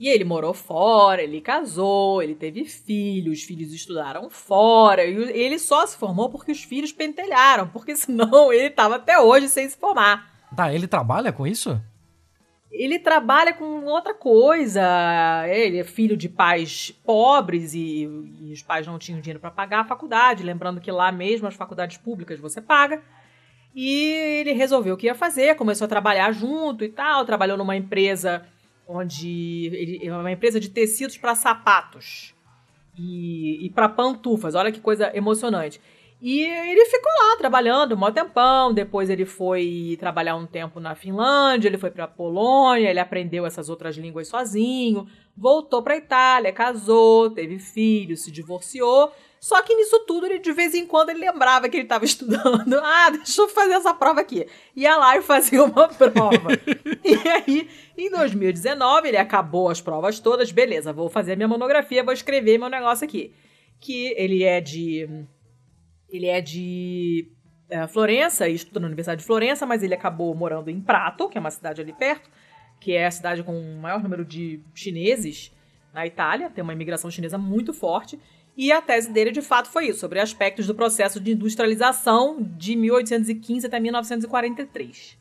E ele morou fora, ele casou, ele teve filhos, os filhos estudaram fora, e ele só se formou porque os filhos pentelharam, porque [laughs] senão ele estava até hoje sem se formar. Tá, ele trabalha com isso? Ele trabalha com outra coisa. Ele é filho de pais pobres e, e os pais não tinham dinheiro para pagar a faculdade. Lembrando que lá mesmo as faculdades públicas você paga. E ele resolveu o que ia fazer, começou a trabalhar junto e tal. Trabalhou numa empresa onde ele é uma empresa de tecidos para sapatos e, e para pantufas. Olha que coisa emocionante. E ele ficou lá trabalhando um tempão. Depois ele foi trabalhar um tempo na Finlândia, ele foi para Polônia, ele aprendeu essas outras línguas sozinho, voltou para Itália, casou, teve filhos, se divorciou Só que nisso tudo, ele de vez em quando ele lembrava que ele estava [laughs] estudando. Ah, deixa eu fazer essa prova aqui. Ia lá e fazia uma [laughs] prova. e aí, em 2019, ele acabou as provas todas. Beleza, vou fazer minha monografia, vou escrever meu negócio aqui. Que ele é de. Ele é de é, Florença, estuda na Universidade de Florença, mas ele acabou morando em Prato, que é uma cidade ali perto, que é a cidade com o maior número de chineses na Itália, tem uma imigração chinesa muito forte. E a tese dele, de fato, foi isso, sobre aspectos do processo de industrialização de 1815 até 1943.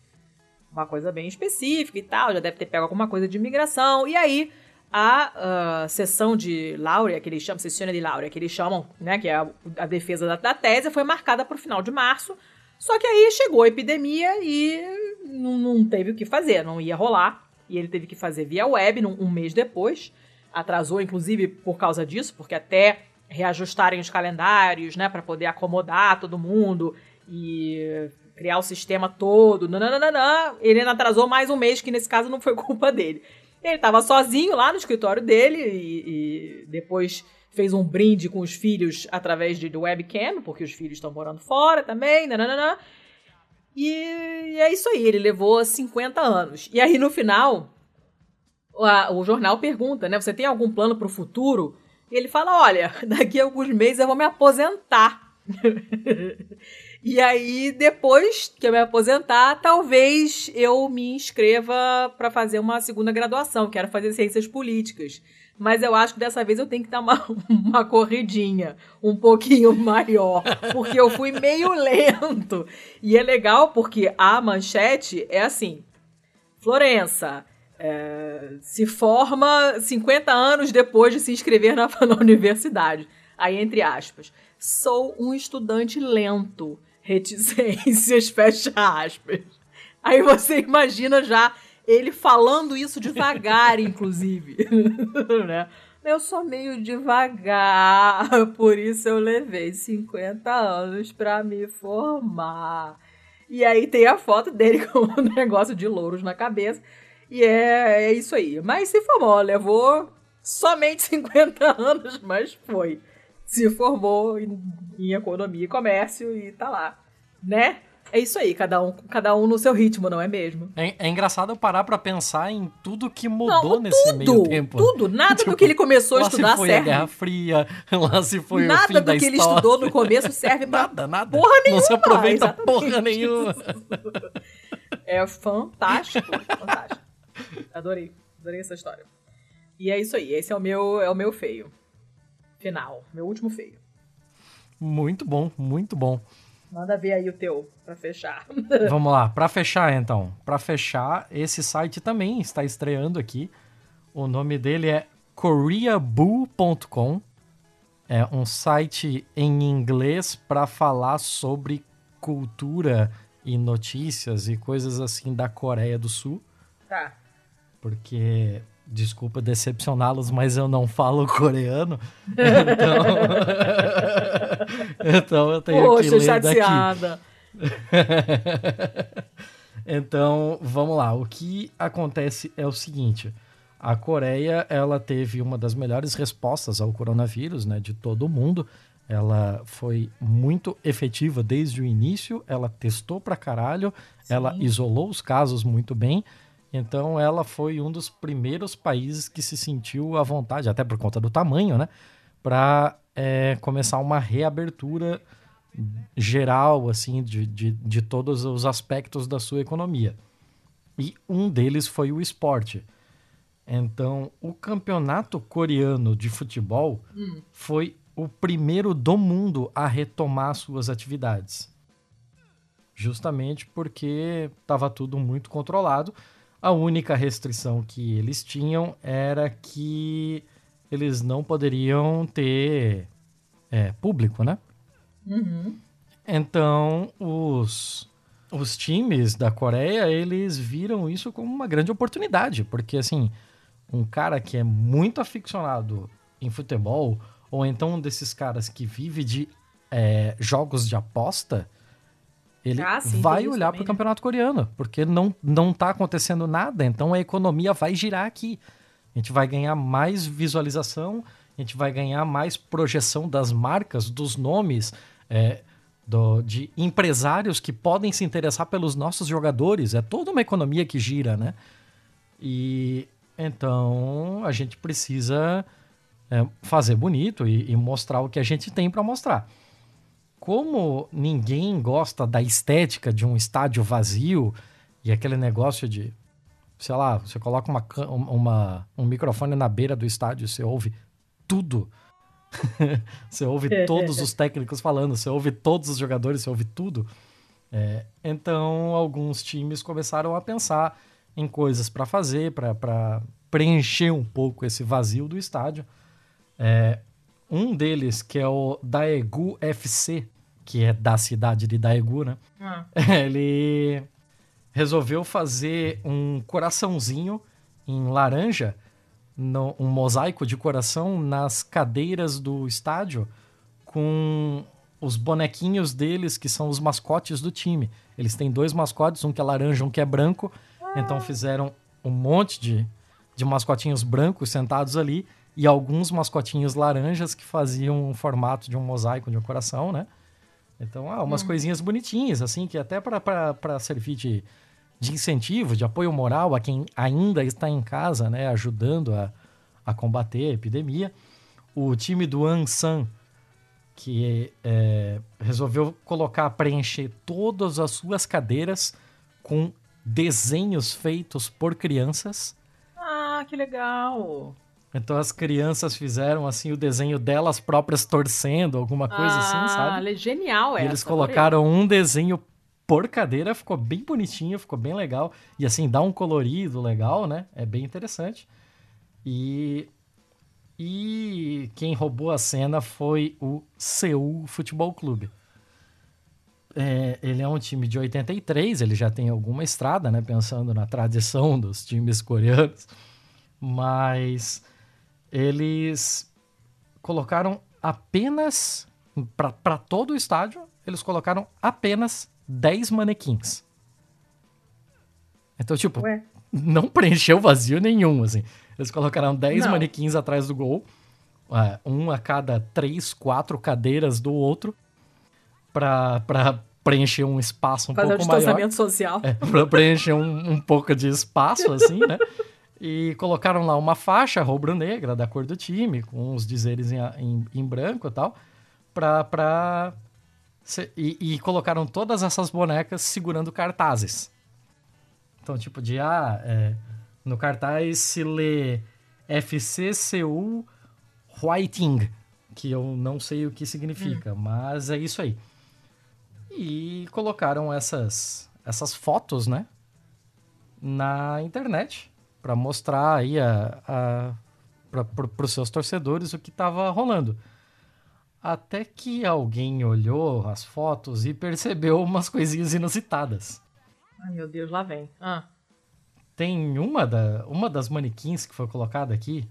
Uma coisa bem específica e tal, já deve ter pego alguma coisa de imigração. E aí, a uh, sessão de Laurea, que eles chamam, sessione de Laurea, que eles chamam, né, que é a, a defesa da, da, tese, foi marcada para o final de março. Só que aí chegou a epidemia e não, não, teve o que fazer, não ia rolar. E ele teve que fazer via web um, um mês depois. Atrasou, inclusive, por causa disso, porque até reajustarem os calendários, né, para poder acomodar todo mundo e criar o sistema todo. Nananana, ele atrasou mais um mês, que nesse caso não foi culpa dele. Ele estava sozinho lá no escritório dele e, e, depois fez um brinde com os filhos através de, de webcam, porque os filhos estão morando fora também. Nananana. E é isso aí, ele levou 50 anos. E aí no final, o, o jornal pergunta, né? Você tem algum plano para o futuro? E ele fala: Olha, [laughs] daqui a alguns meses eu vou me aposentar. [laughs] e aí, depois que eu me aposentar, talvez eu me inscreva para fazer uma segunda graduação. Quero fazer ciências políticas. Mas eu acho que dessa vez eu tenho que dar uma, [laughs] uma corridinha um pouquinho maior, porque eu fui meio lento. E é legal porque a manchete é assim: Florença, é, se forma 50 anos depois de se inscrever na, [laughs] na universidade. Aí, entre aspas, sou um estudante lento. Reticências, [laughs] fecha aspas. Aí você imagina já ele falando isso devagar, [laughs] inclusive. né? Eu sou meio devagar, por isso eu levei 50 anos para me formar. E aí tem a foto dele com um negócio de louros na cabeça. E é, é isso aí. Mas se formou, levou somente [laughs] 50 anos, mas foi. Se formou em, em economia e comércio e tá lá, né? É isso aí, cada um, cada um no seu ritmo, não é mesmo? É, é engraçado eu parar pra pensar em tudo que mudou não, nesse tudo, meio tempo. Tudo, nada [laughs] tipo, do que ele começou a estudar serve. [laughs] Lá se foi serve. a Guerra Fria, lá se foi nada o fim da Nada do que ele estudou no começo serve pra nada, nada. porra nenhuma. Não se aproveita porra nenhuma. É fantástico, fantástico. [laughs] Adorei. Adorei essa história. E é isso aí. Esse é o meu, é o meu feio. Final. Meu último feio. Muito bom, muito bom. Manda ver aí o teu para fechar. [laughs] Vamos lá, para fechar então. Para fechar, esse site também está estreando aqui. O nome dele é koreaboo.com. É um site em inglês para falar sobre cultura e notícias e coisas assim da Coreia do Sul. Tá porque desculpa decepcioná-los, mas eu não falo coreano. [laughs] Então, [laughs] então eu tenho Poxa, que ler chateada. daqui. [laughs] então, vamos lá. O que acontece é o seguinte: a Coreia, ela teve uma das melhores respostas ao coronavírus, né, de todo o mundo. Ela foi muito efetiva desde o início, ela testou pra caralho, Sim. ela isolou os casos muito bem então ela foi um dos primeiros países que se sentiu à vontade, até por conta do tamanho, né? Para é, começar uma reabertura geral, assim, de, de, de todos os aspectos da sua economia. E um deles foi o esporte. Então, o campeonato coreano de futebol hum. foi o primeiro do mundo a retomar suas atividades. Justamente porque estava tudo muito controlado a única restrição que eles tinham era que eles não poderiam ter é, público, né? Uhum. Então, os, os times da Coreia, eles viram isso como uma grande oportunidade, porque, assim, um cara que é muito aficionado em futebol, ou então um desses caras que vive de é, jogos de aposta, ele ah, sim, vai olhar para o né? campeonato coreano, porque não, não tá acontecendo nada, então a economia vai girar aqui. A gente vai ganhar mais visualização a gente vai ganhar mais projeção das marcas, dos nomes, é, do, de empresários que podem se interessar pelos nossos jogadores. É toda uma economia que gira, né? E então a gente precisa é, fazer bonito e, e mostrar o que a gente tem para mostrar. Como ninguém gosta da estética de um estádio vazio e aquele negócio de, sei lá, você coloca uma, uma, um microfone na beira do estádio, você ouve tudo. [laughs] você ouve [laughs] todos os técnicos falando, você ouve todos os jogadores, você ouve tudo. É, então, alguns times começaram a pensar em coisas para fazer, para preencher um pouco esse vazio do estádio. É, um deles, que é o Daegu FC, que é da cidade de Daegu, né? Ah. [laughs] Ele resolveu fazer um coraçãozinho em laranja, no, um mosaico de coração nas cadeiras do estádio com os bonequinhos deles, que são os mascotes do time. Eles têm dois mascotes, um que é laranja, um que é branco. Ah. Então fizeram um monte de, de mascotinhos brancos sentados ali e alguns mascotinhos laranjas que faziam o formato de um mosaico de um coração, né? Então, ah, umas hum. coisinhas bonitinhas, assim, que até para servir de, de incentivo, de apoio moral a quem ainda está em casa, né? Ajudando a, a combater a epidemia. O time do Ansan, que é, resolveu colocar, preencher todas as suas cadeiras com desenhos feitos por crianças. Ah, que legal! Então as crianças fizeram assim o desenho delas próprias torcendo, alguma coisa assim, ah, assim, sabe? Ah, genial essa. E eles colocaram um desenho por cadeira, ficou bem bonitinho, ficou bem legal. E assim, dá um colorido legal, né? É bem interessante. E e quem roubou a cena foi o Seul Futebol Clube. É, ele é um time de 83, ele já tem alguma estrada, né? Pensando na tradição dos times coreanos. Mas eles colocaram apenas para todo o estádio, eles colocaram apenas 10 manequins. Então, tipo, Ué? não [laughs] preencheu vazio nenhum, assim. Eles colocaram 10 não. manequins atrás do gol, é, um a cada 3, 4 cadeiras do outro, pra, pra preencher um espaço um Fazer pouco um maior. social. É, pra preencher um, um pouco de espaço, assim, né? [laughs] E colocaram lá uma faixa rubro-negra da cor do time, com os dizeres em, em, em branco e tal, pra. pra e, e, colocaram todas essas bonecas segurando cartazes. Então, tipo, de ah, é, no cartaz se lê FCCU Whiting, que eu não sei o que significa, hum. mas é isso aí. E colocaram essas, essas fotos, né? Na internet para mostrar aí para os seus torcedores o que estava rolando. Até que alguém olhou as fotos e percebeu umas coisinhas inusitadas. Ai, meu Deus, lá vem. Ah. Tem uma, da, uma das manequins que foi colocada aqui,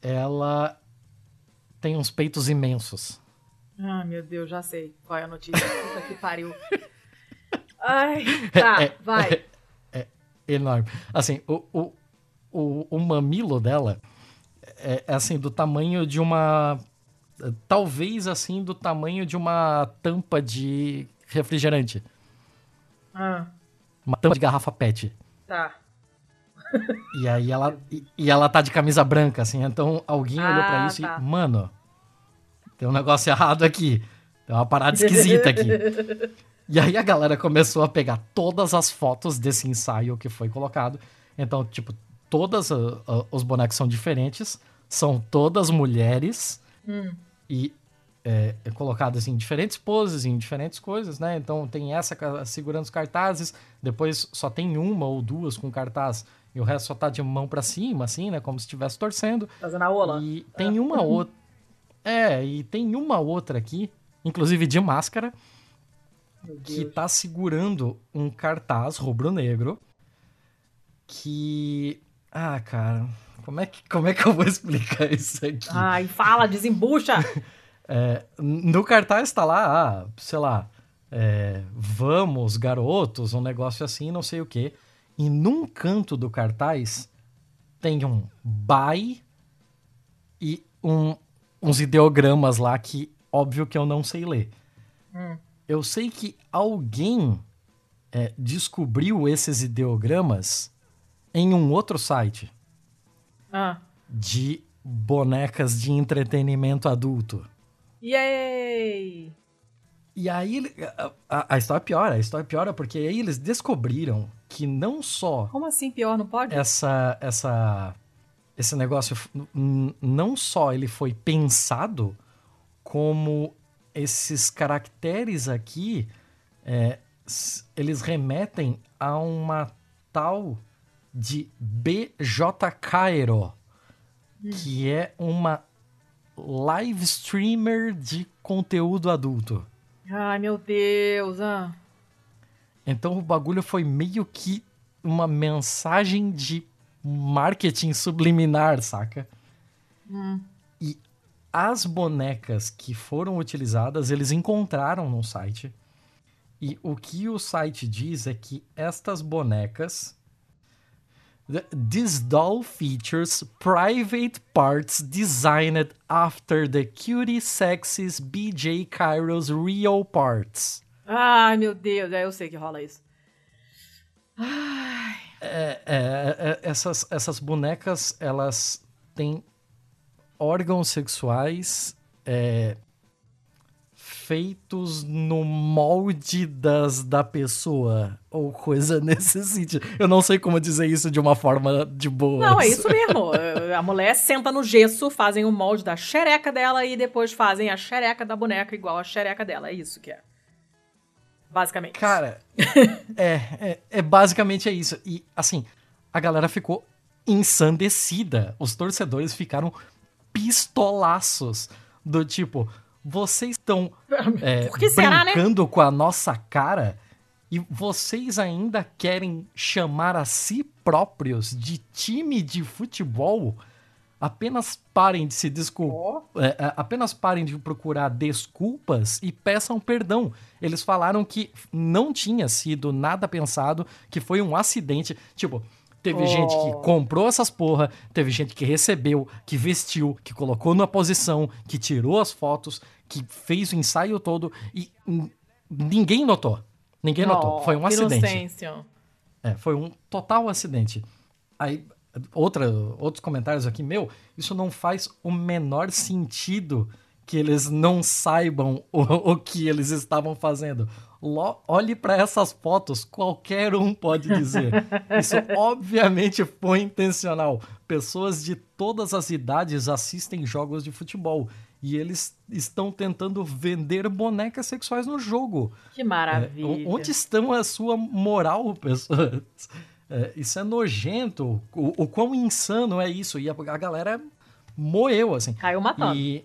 ela tem uns peitos imensos. Ah, meu Deus, já sei qual é a notícia. Puta que pariu. [laughs] Ai, tá, é, vai. É, enorme. Assim, o, o, o, o mamilo dela é, é, assim, do tamanho de uma. Talvez assim, do tamanho de uma tampa de refrigerante. Ah. Uma tampa de garrafa PET. Tá. E aí ela. E, e ela tá de camisa branca, assim. Então alguém ah, olhou pra isso tá. e. Mano, tem um negócio errado aqui. Tem uma parada esquisita aqui. [laughs] E aí a galera começou a pegar todas as fotos desse ensaio que foi colocado. Então, tipo, todas uh, uh, os bonecos são diferentes, são todas mulheres hum. e é, é colocadas em diferentes poses, em diferentes coisas, né? Então tem essa segurando os cartazes, depois só tem uma ou duas com cartaz e o resto só tá de mão para cima, assim, né? Como se estivesse torcendo. Fazendo a ola. E tem uma ah. outra. É, e tem uma outra aqui, inclusive de máscara, que tá segurando um cartaz rubro-negro que. Ah, cara, como é que, como é que eu vou [laughs] explicar isso aqui? Ai, fala, desembucha! [laughs] é, no cartaz tá lá, ah, sei lá, é, vamos, garotos, um negócio assim, não sei o quê. E num canto do cartaz tem um bye e um, uns ideogramas lá que, óbvio que eu não sei ler. Hum. Eu sei que alguém é, descobriu esses ideogramas em um outro site Ah. de bonecas de entretenimento adulto. Yay! E aí a, a- história piora, a história piora porque aí eles descobriram que não só Como assim pior? Não pode? essa essa esse negócio não só ele foi pensado como esses caracteres aqui é, eles remetem a uma tal de BJ Cairo que é uma live streamer de conteúdo adulto. Ai, meu Deus. Ah. Então o bagulho foi meio que uma mensagem de marketing subliminar, saca? Hum. E as bonecas que foram utilizadas, eles encontraram no site. E o que o site diz é que estas bonecas. th- This doll features private parts designed after the cutie sexy's BJ Kairos real parts. Ai, meu Deus. É, eu sei que rola isso. Ai. É, é, é, essas, essas bonecas, elas têm órgãos sexuais é, feitos no molde das, da pessoa, ou coisa [laughs] nesse sentido. Eu não sei como dizer isso de uma forma de boa. Não, é isso mesmo. A mulher senta no gesso, fazem o molde da xereca dela e depois fazem a xereca da boneca igual a xereca dela. É isso que é. Basicamente. Cara, [laughs] é, é, é basicamente é isso. E, assim, a galera ficou ensandecida. Os torcedores ficaram pistolaços. Do tipo, vocês estão [laughs] é, será, né? brincando com a nossa cara e vocês ainda querem chamar a si próprios de time de futebol? Apenas parem de se desculpar. Ó. É, é, apenas parem de procurar desculpas e peçam perdão. Eles falaram que não tinha sido nada pensado, que foi um acidente. Tipo, teve Oh. gente que comprou essas porra, teve gente que recebeu, que vestiu, que colocou na posição, que tirou as fotos, que fez o ensaio todo e ninguém notou. Ninguém notou. Foi um acidente. É, foi um total acidente. Aí, outra, outros comentários aqui, meu, isso não faz o menor sentido que eles não saibam [laughs] o, o que eles estavam fazendo. Olhe para essas fotos, qualquer um pode dizer. Isso [laughs] obviamente foi intencional. Pessoas de todas as idades assistem jogos de futebol e eles estão tentando vender bonecas sexuais no jogo. Que É, maravilha. o- onde estão a sua moral, pessoas? É, isso é nojento. O, o quão insano é isso? E a, a galera moeu, assim. Caiu matando. E,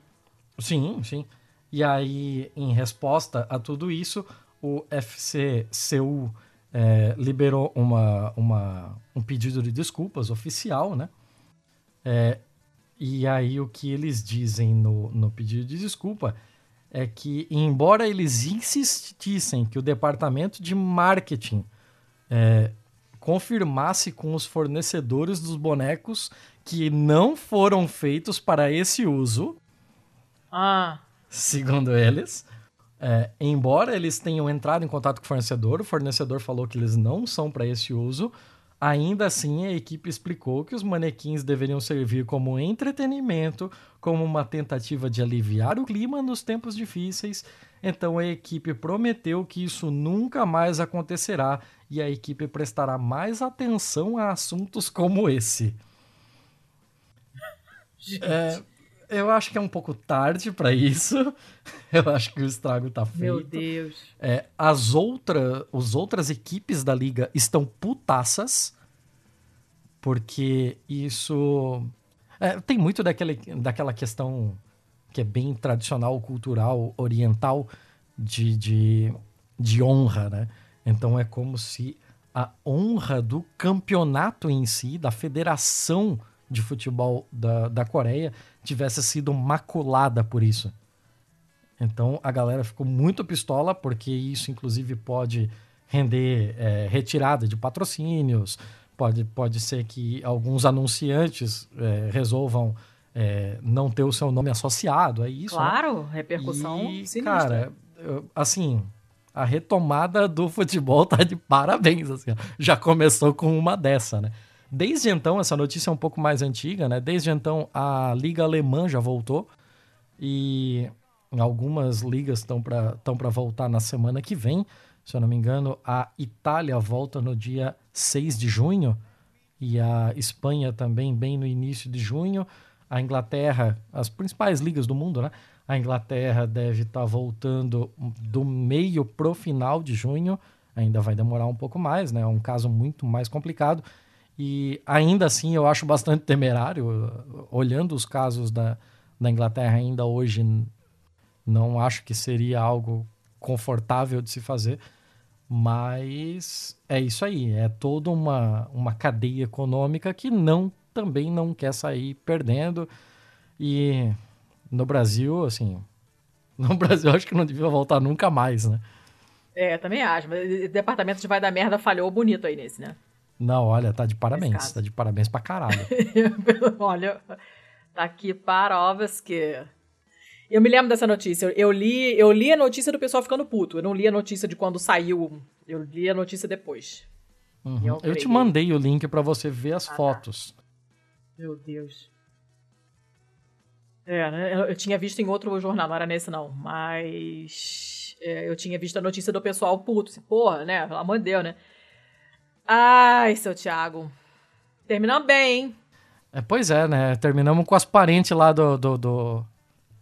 sim, sim. E aí, em resposta a tudo isso, o FCCU é, liberou uma, uma, um pedido de desculpas oficial, né? É, e aí, o que eles dizem no, no pedido de desculpa é que, embora eles insistissem que o departamento de marketing é, confirmasse com os fornecedores dos bonecos que não foram feitos para esse uso, Ah, segundo eles. É, embora eles tenham entrado em contato com o fornecedor, o fornecedor falou que eles não são para esse uso. Ainda assim, a equipe explicou que os manequins deveriam servir como entretenimento, como uma tentativa de aliviar o clima nos tempos difíceis. Então a equipe prometeu que isso nunca mais acontecerá e a equipe prestará mais atenção a assuntos como esse. [laughs] gente. É, eu acho que é um pouco tarde para isso. [laughs] Eu acho que o estrago tá feito. Meu Deus. É, as outras, as outras equipes da liga estão putaças, porque isso é, tem muito daquela, daquela questão que é bem tradicional, cultural, oriental, de, de, de honra, né? Então é como se a honra do campeonato em si, da federação de futebol da, da Coreia, tivesse sido maculada por isso. Então a galera ficou muito pistola, porque isso, inclusive, pode render é, retirada de patrocínios, pode, pode ser que alguns anunciantes é, resolvam é, não ter o seu nome associado a isso. Né? Claro, né? repercussão e, sinistra. Cara, assim, a retomada do futebol tá de parabéns, assim, já começou com uma dessa, né? Desde então, essa notícia é um pouco mais antiga, né? Desde então, a Liga Alemã já voltou e algumas ligas estão para voltar na semana que vem. Se eu não me engano, a Itália volta no dia 6 de junho e a Espanha também, bem no início de junho. A Inglaterra, as principais ligas do mundo, né? A Inglaterra deve estar tá voltando do meio pro final de junho. Ainda vai demorar um pouco mais, né? É um caso muito mais complicado. E ainda assim eu acho bastante temerário, olhando os casos da, da Inglaterra ainda hoje, não acho que seria algo confortável de se fazer. Mas é isso aí, é toda uma, uma cadeia econômica que não também não quer sair perdendo. E no Brasil, assim, [laughs] no Brasil acho que não devia voltar nunca mais, né? É, também acho, mas o departamento de vai dar merda falhou bonito aí nesse, né? Não, olha, tá de parabéns, tá de parabéns pra caralho. [laughs] olha, tá aqui provas que eu me lembro dessa notícia. Eu li, eu li a notícia do pessoal ficando puto. Eu não li a notícia de quando saiu. Eu li a notícia depois. Uhum. Eu, eu, te mandei o link para você ver as ah, tá. fotos. Tá. Meu Deus. É, né, eu, eu, tinha visto em outro jornal, não era nesse não, mas é, eu tinha visto a notícia do pessoal puto, assim, porra, né, pelo amor de Deus, né. Ai, seu Thiago, terminamos bem, hein. É, pois é, né, terminamos com as parentes lá do, do, do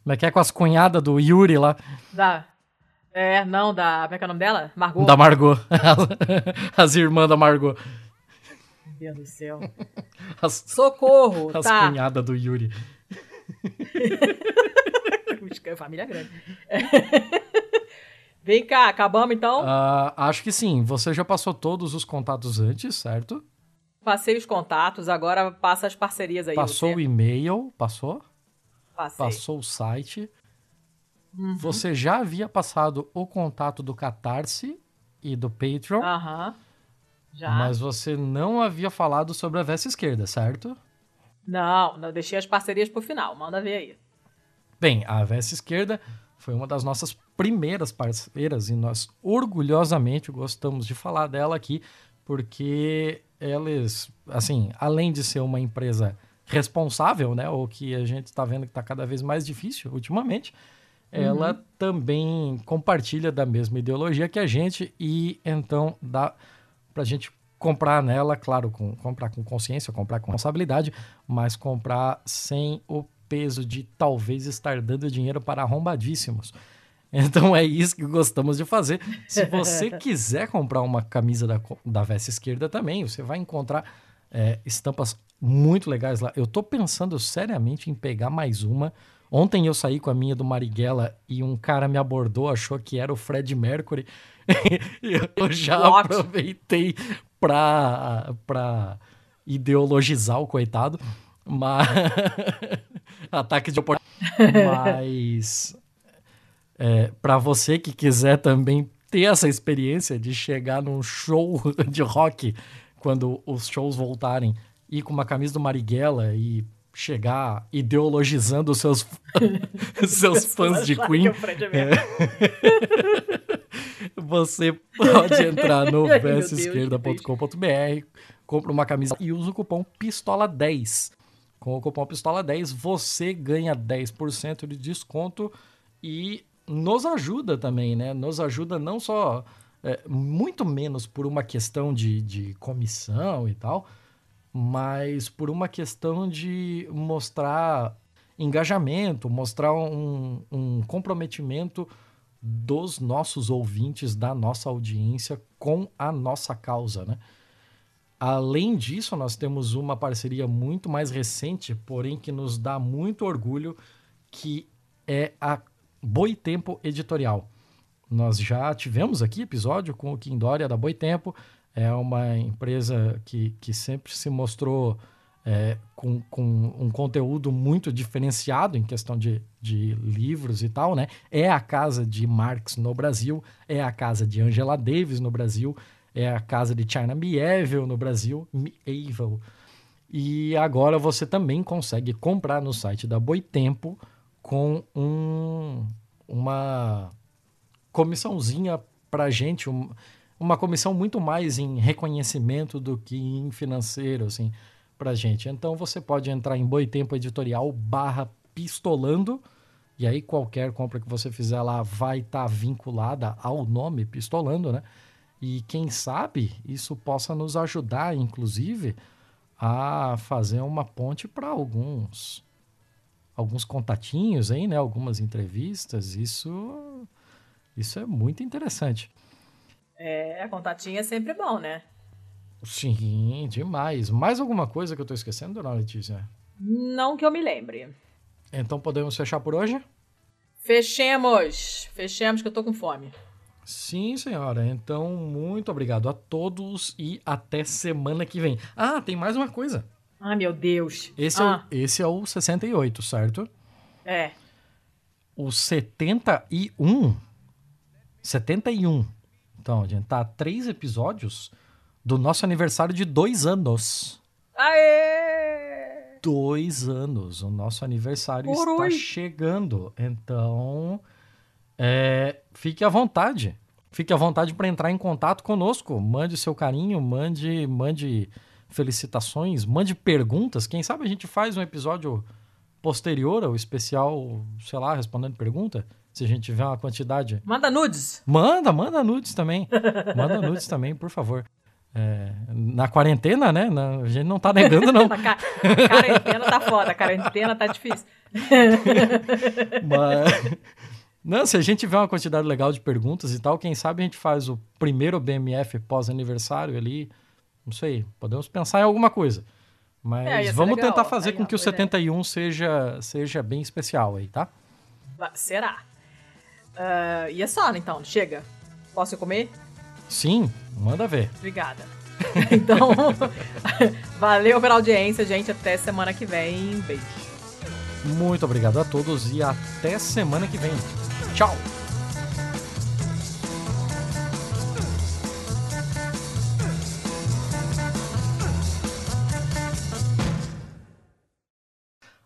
como é que é com as cunhadas do Yuri lá? Da. É, não, da. Como é que é o nome dela? Margot. Da Margot. [laughs] As irmãs da Margot. Meu Deus do céu. As, Socorro! [laughs] As tá. cunhadas do Yuri. [laughs] Família grande. Vem cá, acabamos então? Uh, acho que sim. Você já passou todos os contatos antes, certo? Passei os contatos, agora passa as parcerias aí. Passou você. o e-mail, passou? Passei. passou o site. Uhum. Você já havia passado o contato do Catarse e do Patreon. Aham. Uhum. Já. Mas você não havia falado sobre a Veste Esquerda, certo? Não, não deixei as parcerias pro final. Manda ver aí. Bem, a Veste Esquerda foi uma das nossas primeiras parceiras e nós orgulhosamente gostamos de falar dela aqui, porque eles, assim, além de ser uma empresa responsável, né? O que a gente está vendo que está cada vez mais difícil ultimamente. Uhum. Ela também compartilha da mesma ideologia que a gente e então dá para a gente comprar nela, claro, com, comprar com consciência, comprar com responsabilidade, mas comprar sem o peso de talvez estar dando dinheiro para arrombadíssimos. [laughs] Então é isso que gostamos de fazer. Se você [laughs] quiser comprar uma camisa da, da veste esquerda também, você vai encontrar é, estampas muito legais lá. Eu tô pensando seriamente em pegar mais uma. Ontem eu saí com a minha do Marighella e um cara me abordou, achou que era o Fred Mercury. [laughs] eu já aproveitei pra, pra ideologizar o coitado. Mas. Ataque de oportunidade. Mas. É, para você que quiser também ter essa experiência de chegar num show [laughs] de rock quando os shows voltarem ir com uma camisa do Marighella e chegar ideologizando os seus, [laughs] seus fãs de Queen. É. [laughs] Você pode entrar no vesteesquerda.com.br, compra uma camisa e usa o cupom PISTOLA10. Com o cupom PISTOLA10 você ganha 10% de desconto e nos ajuda também, né? Nos ajuda não só, é, muito menos por uma questão de, de comissão e tal, mas por uma questão de mostrar engajamento, mostrar um, um comprometimento dos nossos ouvintes, da nossa audiência com a nossa causa, né? Além disso, nós temos uma parceria muito mais recente, porém que nos dá muito orgulho, que é a Boitempo Editorial. Nós já tivemos aqui episódio com o Kim Dória da Boitempo, é uma empresa que, que sempre se mostrou é, com, com um conteúdo muito diferenciado em questão de, de livros e tal, né? É a casa de Marx no Brasil, é a casa de Angela Davis no Brasil, é a casa de China Mieville no Brasil, Mieville. E agora você também consegue comprar no site da Boitempo com um, uma comissãozinha para gente, um, uma comissão muito mais em reconhecimento do que em financeiro, assim, para gente. Então você pode entrar em Boitempo Editorial barra pistolando e aí qualquer compra que você fizer lá vai estar tá vinculada ao nome pistolando, né? E quem sabe isso possa nos ajudar, inclusive, a fazer uma ponte para alguns alguns contatinhos aí, né? Algumas entrevistas. Isso isso é muito interessante. É, contatinho é sempre bom, né? Sim, demais. Mais alguma coisa que eu estou esquecendo, dona Letícia? Não que eu me lembre. Então podemos fechar por hoje? Fechemos! Fechemos que eu tô com fome. Sim, senhora. Então, muito obrigado a todos e até semana que vem. Ah, tem mais uma coisa. Ah, meu Deus. Esse, ah. é, o, esse é o 68, certo? É. O 71. 71. Então, a gente tá a três episódios do nosso aniversário de dois anos. Aê! Dois anos. O nosso aniversário está chegando. Então, é, fique à vontade. Fique à vontade para entrar em contato conosco. Mande seu carinho, mande, mande felicitações, mande perguntas. Quem sabe a gente faz um episódio posterior ao especial, sei lá, respondendo pergunta. Se a gente tiver uma quantidade. Manda nudes. Manda, manda nudes também. manda nudes também, por favor. É, na quarentena, né? Na, a gente não tá negando, não. [laughs] Ca quarentena tá foda, quarentena tá difícil. [laughs] Mas, não, se a gente tiver uma quantidade legal de perguntas e tal, quem sabe a gente faz o primeiro BMF pós-aniversário ali. Não sei, podemos pensar em alguma coisa. Mas é, vamos legal, tentar fazer com que o 71 seja, seja bem especial aí, tá? Será? Uh, e é só, então, chega. Posso comer? Sim, manda ver. Obrigada. [laughs] então, [laughs] valeu pela audiência, gente. Até semana que vem. Beijo. Muito obrigado a todos e até semana que vem. Tchau!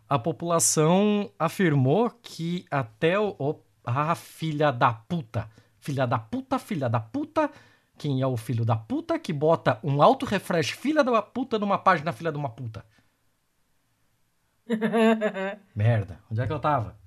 A população afirmou que até o, o ah, filha da puta. Filha da puta, filha da puta. Quem é o filho da puta que bota um auto refresh filha da puta numa página filha de uma puta? [laughs] Merda, onde é que eu tava?